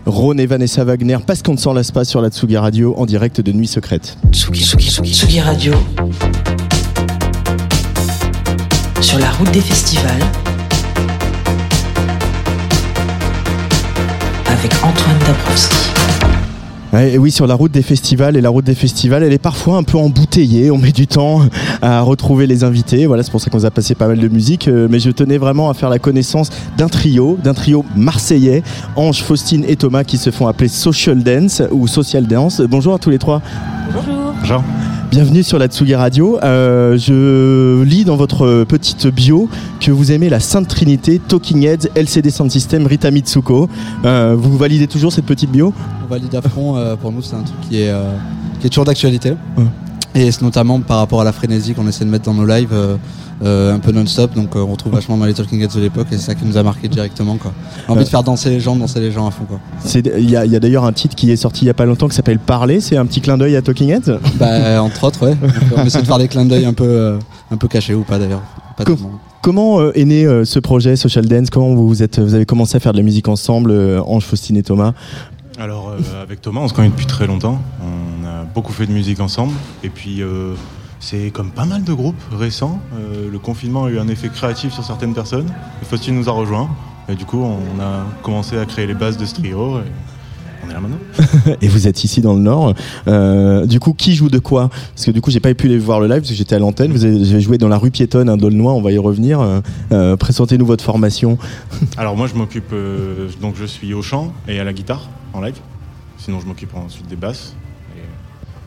[SPEAKER 1] Ron et Vanessa Wagner, parce qu'on ne s'en lasse pas sur la Tsugi Radio en direct de Nuit Secrète.
[SPEAKER 13] Tsugi, Tsugi, Tsugi, Tsugi Radio. Sur la route des festivals. Avec Antoine Dabrowski.
[SPEAKER 1] Ouais, et oui, sur la route des festivals. Et la route des festivals, elle est parfois un peu embouteillée. On met du temps à retrouver les invités. Voilà, c'est pour ça qu'on a passé pas mal de musique. Euh, Mais je tenais vraiment à faire la connaissance d'un trio, d'un trio marseillais, Ange, Faustine et Thomas, qui se font appeler Social Dance ou Social Dance. Bonjour à tous les trois.
[SPEAKER 11] Bonjour.
[SPEAKER 2] Bonjour.
[SPEAKER 1] Bienvenue sur la Tsugi Radio. Euh, je lis dans votre petite bio que vous aimez la Sainte Trinité, Talking Heads, LCD Sound System, Rita Mitsuko. Euh, vous validez toujours cette petite bio?
[SPEAKER 14] On valide à fond. euh, pour nous, c'est un truc qui est, euh, qui est toujours d'actualité. Et c'est notamment par rapport à la frénésie qu'on essaie de mettre dans nos lives, euh, euh, un peu non-stop. Donc euh, on retrouve vachement dans les Talking Heads de l'époque et c'est ça qui nous a marqué directement. Quoi. Envie
[SPEAKER 1] Euh.
[SPEAKER 14] de faire danser les gens, danser les gens à fond.
[SPEAKER 1] Il y a, il y a d'ailleurs un titre qui est sorti il y a pas longtemps qui s'appelle Parler. C'est un petit clin d'œil à Talking Heads?
[SPEAKER 14] Bah, entre autres, ouais. On essaie de faire des clins d'œil un peu, euh, un peu cachés ou pas d'ailleurs.
[SPEAKER 1] Comment euh, est né euh, ce projet Social Dance? Comment vous, vous êtes, vous avez commencé à faire de la musique ensemble, euh, Ange, Faustine et Thomas?
[SPEAKER 15] Alors euh, avec Thomas, on se connaît depuis très longtemps. On beaucoup fait de musique ensemble. Et puis euh, c'est comme pas mal de groupes récents. euh, le confinement a eu un effet créatif sur certaines personnes. Faustine nous a rejoints. Et du coup, on a commencé à créer les bases de ce trio. Et on est là maintenant.
[SPEAKER 1] et vous êtes ici dans le Nord. Euh, du coup, qui joue de quoi? Parce que du coup, j'ai pas pu les voir le live parce que j'étais à l'antenne. Vous avez, joué dans la rue piétonne à Dolnois. On va y revenir. Euh, Présentez-nous votre formation.
[SPEAKER 15] Alors moi, je m'occupe. euh, donc je suis au chant et à la guitare en live. Sinon, je m'occupe ensuite des basses.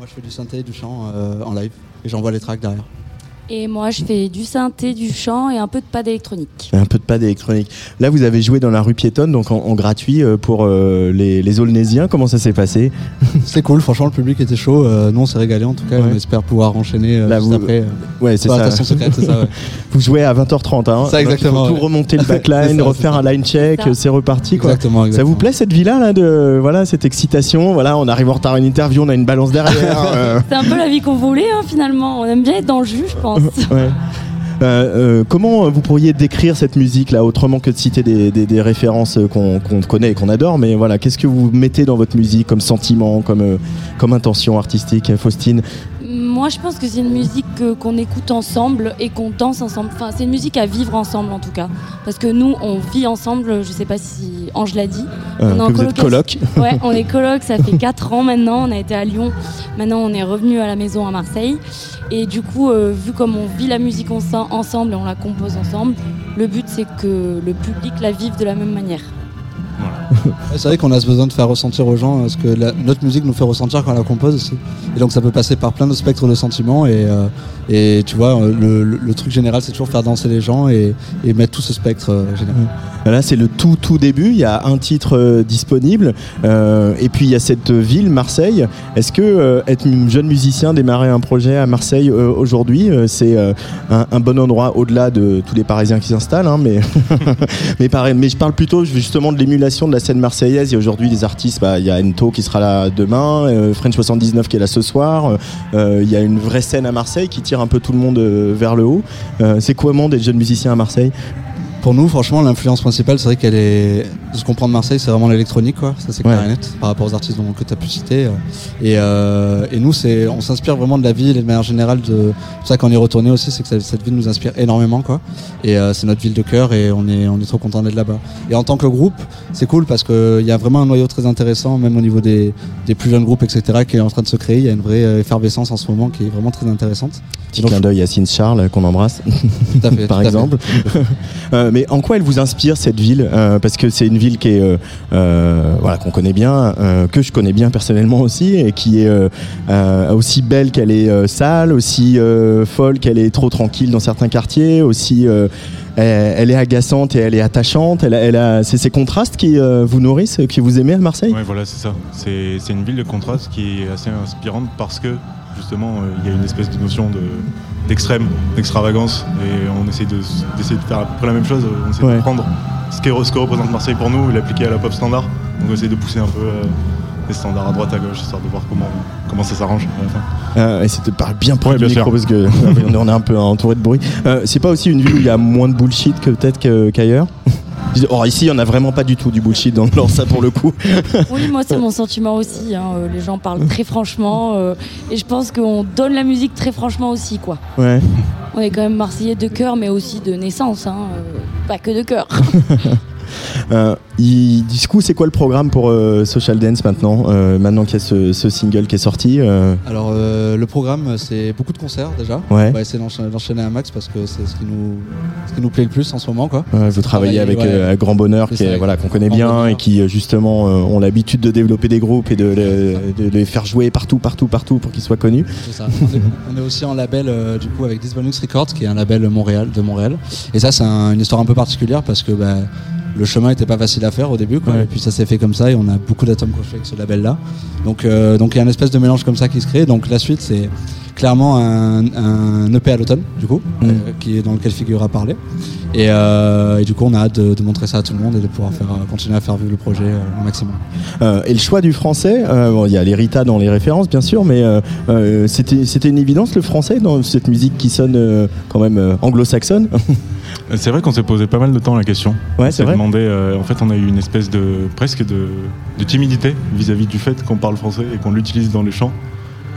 [SPEAKER 14] Je fais du synthé, du chant euh, en live et j'envoie les tracks derrière.
[SPEAKER 16] Et moi, je fais du synthé, du chant et un peu de pad électronique.
[SPEAKER 1] Un peu de pad électronique. Là, vous avez joué dans la rue piétonne, donc en, en gratuit euh, pour euh, les, les Aulnésiens. Comment ça s'est passé
[SPEAKER 14] C'était cool, franchement, le public était chaud. Euh, nous, on s'est régalé en tout cas.
[SPEAKER 1] Ouais.
[SPEAKER 14] On espère pouvoir enchaîner euh,
[SPEAKER 1] Là,
[SPEAKER 14] juste
[SPEAKER 1] vous-
[SPEAKER 14] après.
[SPEAKER 1] Ouais, c'est ça.
[SPEAKER 14] station secrète, c'est ça. ouais.
[SPEAKER 1] Vous jouez à 20h30. Hein.
[SPEAKER 14] Ça, exactement,
[SPEAKER 1] Donc, il faut tout remonter le backline,
[SPEAKER 14] ça,
[SPEAKER 1] refaire un line check,
[SPEAKER 16] C'est
[SPEAKER 1] reparti. Quoi.
[SPEAKER 14] Exactement,
[SPEAKER 1] Ça vous plaît cette vie-là, là, de voilà, cette excitation? Voilà, on arrive en retard à une interview, on a une balance derrière. euh,
[SPEAKER 16] C'est un peu la vie qu'on voulait, hein, finalement. On aime bien être dans le jus, je pense.
[SPEAKER 1] Euh, euh, comment vous pourriez décrire cette musique là autrement que de citer des, références euh, qu'on connaît et qu'on adore mais voilà qu'est-ce que vous mettez dans votre musique comme sentiment comme intention artistique Faustine?
[SPEAKER 16] Moi, je pense que c'est une musique que- qu'on écoute ensemble et qu'on danse ensemble. Enfin, c'est une musique à vivre ensemble, en tout cas. Parce que nous, on vit ensemble. Je sais pas si Ange l'a dit.
[SPEAKER 1] Euh,
[SPEAKER 16] On est en
[SPEAKER 1] que vous êtes
[SPEAKER 16] colocation.
[SPEAKER 1] coloc.
[SPEAKER 16] Ouais, on est coloc. Ça fait 4 ans maintenant. On a été à Lyon. Maintenant, on est revenu à la maison à Marseille. Et du coup, euh, vu comme on vit la musique ense- ensemble et on la compose ensemble, le but c'est que le public la vive de la même manière.
[SPEAKER 14] C'est vrai qu'on a ce besoin de faire ressentir aux gens euh, ce que notre musique nous fait ressentir quand on la compose aussi. Et donc ça peut passer par plein de spectres de sentiments. Et, euh, tu vois, euh, le, truc général, c'est toujours faire danser les gens et, et mettre tout ce spectre euh, général.
[SPEAKER 1] Là, c'est le tout tout début. Il y a un titre disponible, et puis il y a cette ville, Marseille. Est-ce que être un jeune musicien, démarrer un projet à Marseille aujourd'hui, c'est un, bon endroit au-delà de tous les Parisiens qui s'installent, hein, mais mais. Mais je parle plutôt justement de l'émulation de la scène marseillaise. Il y a aujourd'hui des artistes. bah, il y a Ento qui sera là demain, euh, French 79 qui est là ce soir. Euh, il y a une vraie scène à Marseille qui tire un peu tout le monde euh, vers le haut. Euh, c'est comment d'être jeune musicien à Marseille?
[SPEAKER 14] Pour nous, franchement, l'influence principale, c'est vrai qu'elle est. De ce qu'on prend de Marseille, c'est vraiment l'électronique, quoi. Ça, c'est clair et net par rapport aux artistes dont- que tu as pu citer. Et, euh, et nous, c'est, on s'inspire vraiment de la ville et de manière générale. De... C'est ça qu'on est retourné aussi, c'est que cette ville nous inspire énormément, quoi. Et euh, c'est notre ville de cœur et on est, on est trop content d'être là-bas. Et en tant que groupe, c'est cool parce qu'il y a vraiment un noyau très intéressant, même au niveau des, des plus jeunes groupes, etc., qui est en train de se créer. Il y a une vraie euh, effervescence en ce moment qui est vraiment très intéressante.
[SPEAKER 1] Petit clin d'œil à Cine Charles euh, qu'on embrasse,
[SPEAKER 14] fait,
[SPEAKER 1] par exemple. Euh, mais en quoi elle vous inspire cette ville Euh, Parce que c'est une ville qui est euh, voilà qu'on connaît bien, que je connais bien personnellement aussi, et qui est aussi belle qu'elle est sale, aussi folle qu'elle est trop tranquille dans certains quartiers, aussi. elle, est agaçante et elle est attachante. Elle, elle a, c'est ces contrastes qui vous nourrissent, que vous aimez à Marseille?
[SPEAKER 15] Ouais, voilà, c'est ça. C'est une ville de contraste qui est assez inspirante parce que justement, il y a une espèce de notion de d'extrême, d'extravagance, et on essaie de d'essayer de faire à peu près la même chose. On essaie
[SPEAKER 1] Ouais.
[SPEAKER 15] de prendre ce, qui est- ce que représente Marseille pour nous et l'appliquer à la pop standard. Donc on essaie de pousser un peu euh, les standards à droite à gauche, histoire de voir comment comment ça s'arrange à la fin.
[SPEAKER 1] Euh, et c'est de parler bien près
[SPEAKER 15] Ouais,
[SPEAKER 1] du
[SPEAKER 15] bien
[SPEAKER 1] micro
[SPEAKER 15] sûr.
[SPEAKER 1] parce que on est un peu entouré de bruit. Euh, c'est pas aussi une ville où il y a moins de bullshit que peut-être que- qu'ailleurs? Or ici, il y en a vraiment pas du tout du bullshit dans dans ça pour le coup.
[SPEAKER 16] Oui, moi c'est mon sentiment aussi. hein. Euh, Les gens parlent très franchement euh, et je pense qu'on donne la musique très franchement aussi, quoi.
[SPEAKER 1] Ouais.
[SPEAKER 16] On est quand même marseillais de cœur, mais aussi de naissance, hein, euh, pas que de cœur.
[SPEAKER 1] Euh, il- du coup, c'est quoi le programme pour euh, Social Dance maintenant Euh, Maintenant qu'il y a ce, ce single qui est sorti euh,
[SPEAKER 14] Alors le programme c'est beaucoup de concerts déjà.
[SPEAKER 1] Ouais.
[SPEAKER 14] On va essayer d'enchaîner un max parce que c'est ce qui nous ce qui nous plaît le plus en ce moment quoi.
[SPEAKER 1] Vous travaillez avec
[SPEAKER 14] ouais.
[SPEAKER 1] Grand Bonheur, qui est, voilà, qu'on connaît bien
[SPEAKER 14] Bonheur.
[SPEAKER 1] et qui justement ont l'habitude de développer des groupes et de, le- de les faire jouer partout, partout, partout pour qu'ils soient connus.
[SPEAKER 14] Ça. On est, on est aussi en label du coup avec Disbonus Records qui est un label Montréal de Montréal. Et ça c'est un- une histoire un peu particulière parce que bah, le chemin était pas facile à faire au début quoi.
[SPEAKER 1] Ouais.
[SPEAKER 14] Et puis ça s'est fait comme ça et on a beaucoup d'atomes crochés avec ce label là. Donc euh, donc il y a une espèce de mélange comme ça qui se crée. Donc la suite c'est clairement un, un EP à l'automne du coup
[SPEAKER 1] Mm.
[SPEAKER 14] euh, qui est dans lequel figure à parler. Et, euh, et du coup on a hâte de, de montrer ça à tout le monde et de pouvoir faire euh, continuer à faire vivre le projet euh, au maximum.
[SPEAKER 1] Euh, et le choix du français, euh, bon, il y a les Rita dans les références bien sûr, mais c'était une évidence le français dans cette musique qui sonne euh, quand même euh, anglo-saxonne.
[SPEAKER 15] C'est vrai qu'on s'est posé pas mal de temps la question.
[SPEAKER 1] Ouais,
[SPEAKER 15] on
[SPEAKER 1] c'est
[SPEAKER 15] s'est
[SPEAKER 1] vrai.
[SPEAKER 15] demandé, euh, en fait, on a eu une espèce de presque de, de timidité vis-à-vis du fait qu'on parle français et qu'on l'utilise dans les chants.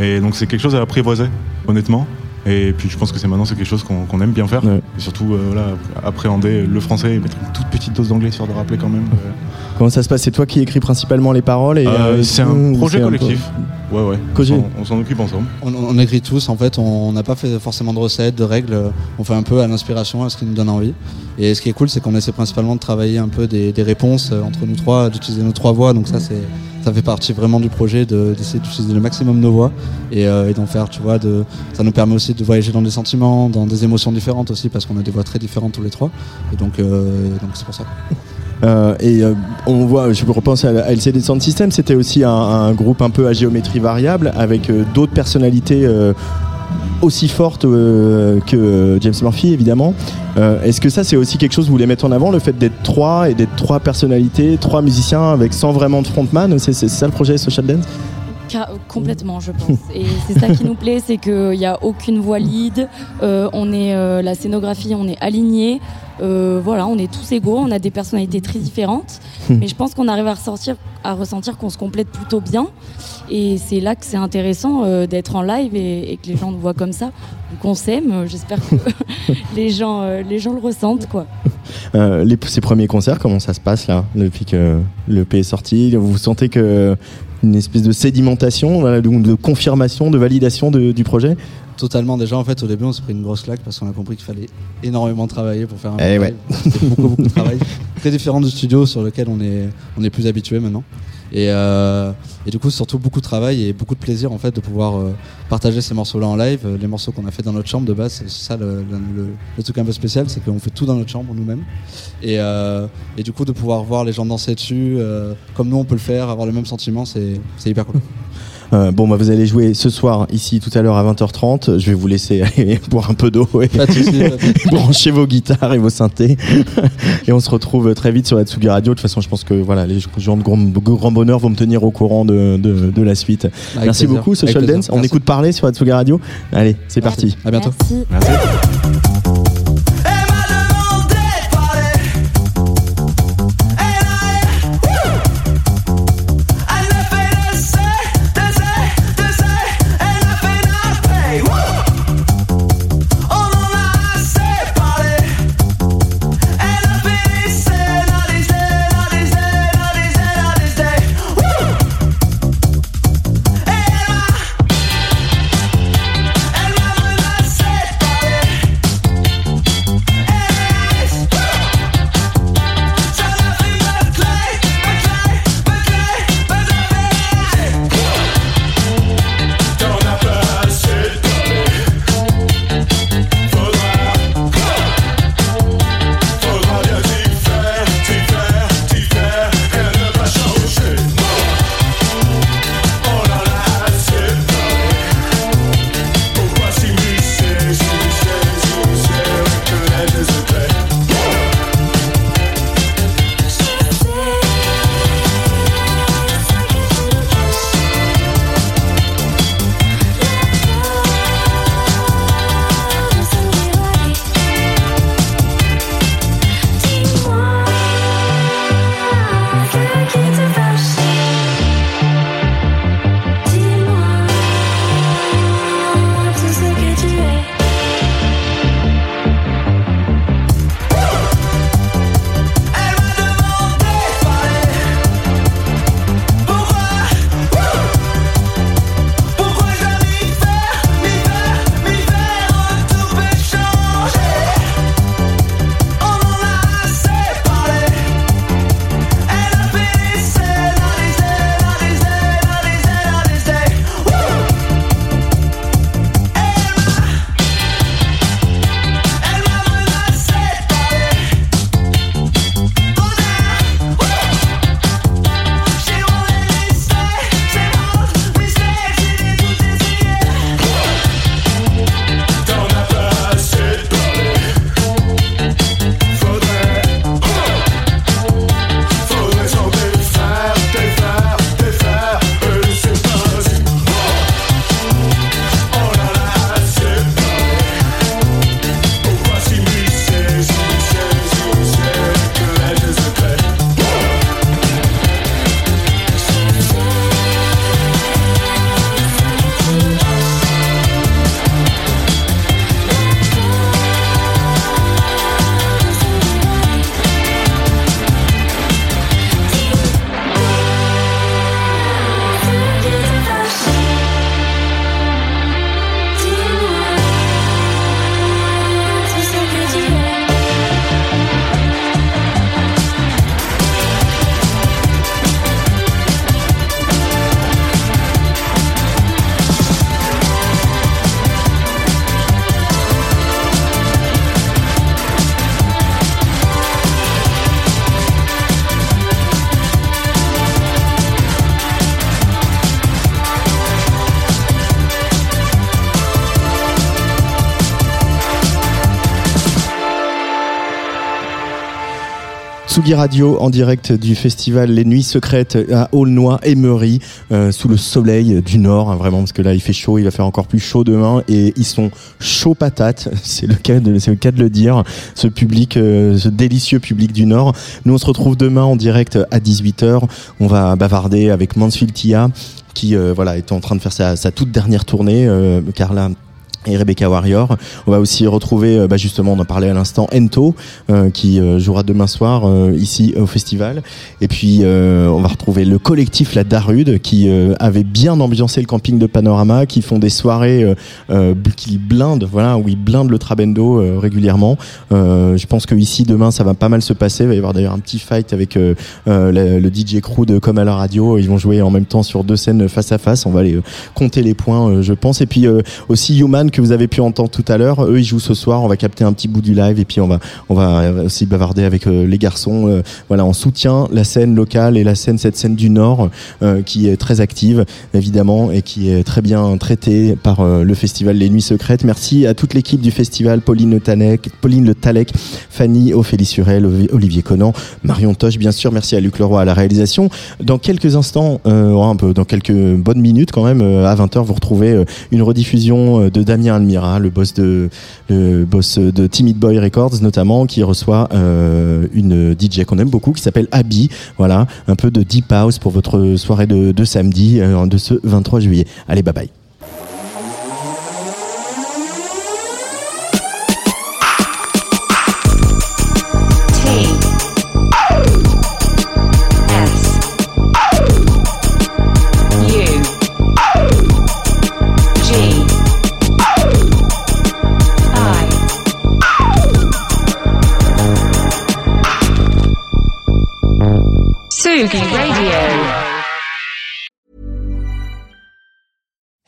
[SPEAKER 15] Et donc c'est quelque chose à apprivoiser, honnêtement. Et puis je pense que c'est maintenant c'est quelque chose qu'on aime bien faire. Et surtout euh, voilà, appréhender le français et mettre une toute petite dose d'anglais sur de rappeler quand même. euh.
[SPEAKER 1] Comment ça se passe? C'est toi qui écris principalement les paroles et
[SPEAKER 15] Euh, c'est un projet collectif. Ouais ouais. On s'en- On s'en occupe ensemble.
[SPEAKER 14] On, on écrit tous, en fait, on n'a pas fait forcément de recettes, de règles, on fait un peu à l'inspiration, à ce qui nous donne envie. Et ce qui est cool, c'est qu'on essaie principalement de travailler un peu des, des réponses euh, entre nous trois, d'utiliser nos trois voix, donc ça c'est ça fait partie vraiment du projet de- d'essayer d'utiliser le maximum nos voix et, euh, et d'en faire, tu vois, de, ça nous permet aussi de voyager dans des sentiments, dans des émotions différentes aussi, parce qu'on a des voix très différentes tous les trois. Et donc euh, donc c'est pour ça.
[SPEAKER 1] Euh, et euh, on voit, je repense à LCD Sound System, c'était aussi un, un groupe un peu à géométrie variable avec euh, d'autres personnalités aussi fortes euh, que James Murphy évidemment. Euh, Est-ce que ça c'est aussi quelque chose que vous voulez mettre en avant, le fait d'être trois et d'être trois personnalités, trois musiciens avec sans vraiment de frontman C'est ça le projet Social Dance?
[SPEAKER 16] Complètement, je pense. Et c'est ça qui nous plaît, c'est qu'il n'y a aucune voix lead. euh, on est la scénographie, on est aligné. Euh, voilà, on est tous égaux, on a des personnalités très différentes.
[SPEAKER 1] Hmm.
[SPEAKER 16] Mais je pense qu'on arrive à ressortir, à ressentir qu'on se complète plutôt bien. Et c'est là que c'est intéressant euh, d'être en live et, et que les gens nous voient comme ça, qu'on s'aime. J'espère que les gens, euh, les gens le ressentent, quoi.
[SPEAKER 1] Euh, les, ces premiers concerts, comment ça se passe là depuis que le P est sorti? Vous sentez que une espèce de sédimentation, de, de confirmation, de validation de- du projet?
[SPEAKER 14] Totalement. Déjà, en fait, au début, on s'est pris une grosse claque parce qu'on a compris qu'il fallait énormément travailler pour faire un
[SPEAKER 1] Eh ouais.
[SPEAKER 14] C'était beaucoup, beaucoup de travail. Très différent du studio sur lequel on est, on est plus habitué maintenant. Et, euh, et du coup, surtout beaucoup de travail et beaucoup de plaisir en fait de pouvoir euh, partager ces morceaux-là en live. Les morceaux qu'on a fait dans notre chambre de base, c'est ça le, le- truc un peu spécial, c'est qu'on fait tout dans notre chambre nous-mêmes. Et, euh, et du coup, de pouvoir voir les gens danser dessus, comme nous on peut le faire, avoir le même sentiment, c'est hyper cool.
[SPEAKER 1] Euh, bon, bah, vous allez jouer ce soir ici tout à l'heure à 20h30. Je vais vous laisser aller boire un peu d'eau et
[SPEAKER 14] Pas de soucis, pas de soucis.
[SPEAKER 1] brancher vos guitares et vos synthés. et on se retrouve très vite sur la Tsugi Radio. De toute façon, je pense que voilà, les gens de grand, grand bonheur vont me tenir au courant de, de- de la suite.
[SPEAKER 14] Avec
[SPEAKER 1] Merci
[SPEAKER 14] plaisir.
[SPEAKER 1] beaucoup, Social
[SPEAKER 14] Avec plaisir.
[SPEAKER 1] Dance. On
[SPEAKER 14] Merci.
[SPEAKER 1] écoute parler sur la Tsugi Radio. Allez, c'est parti.
[SPEAKER 14] À bientôt.
[SPEAKER 16] Merci.
[SPEAKER 1] Tsugi Radio en direct du festival Les Nuits Secrètes à Aulnoy et Meury, euh, sous le soleil du Nord, hein, vraiment, parce que là il fait chaud, il va faire encore plus chaud demain, et ils sont chauds patates, c'est le cas de, le dire, ce public, euh, ce délicieux public du Nord. Nous on se retrouve demain en direct à 18h, on va bavarder avec Mansfield Tia, qui euh, voilà est en train de faire sa, toute dernière tournée, car là et Rebecca Warrior. On va aussi retrouver, euh, bah justement, on en parlait à l'instant, Ento, euh, qui euh, jouera demain soir euh, ici au festival. Et puis, euh, on va retrouver le collectif La Darude, qui euh, avait bien ambiancé le camping de Panorama, qui font des soirées qui blindent, voilà, où ils blindent le Trabendo régulièrement. Je pense que ici demain, ça va pas mal se passer. Il va y avoir d'ailleurs un petit fight avec le, le DJ crew de Comme à la radio. Ils vont jouer en même temps sur deux scènes face à face. On va euh, compter les points, je pense. Et puis aussi Human que vous avez pu entendre tout à l'heure. Eux, ils jouent ce soir. On va capter un petit bout du live et puis on va on va aussi bavarder avec euh, les garçons. euh, voilà, on soutient la scène locale et la scène cette scène du Nord euh, qui est très active évidemment et qui est très bien traitée par euh, le festival Les Nuits Secrètes. Merci à toute l'équipe du festival, Pauline Le Talec, Pauline Le Talec, Fanny, Ophélie Surel, Olivier Conan, Marion Toche, bien sûr. Merci à Luc Leroy à la réalisation. Dans quelques instants, euh, un peu, dans quelques bonnes minutes quand même, euh, à 20h, vous retrouvez euh, une rediffusion euh, de Damien Almira, le boss de le boss de Timid Boy Records notamment, qui reçoit euh, une DJ qu'on aime beaucoup, qui s'appelle Abby. Voilà, un peu de deep house pour votre soirée de, de samedi, euh, de ce 23 juillet. Allez, bye bye.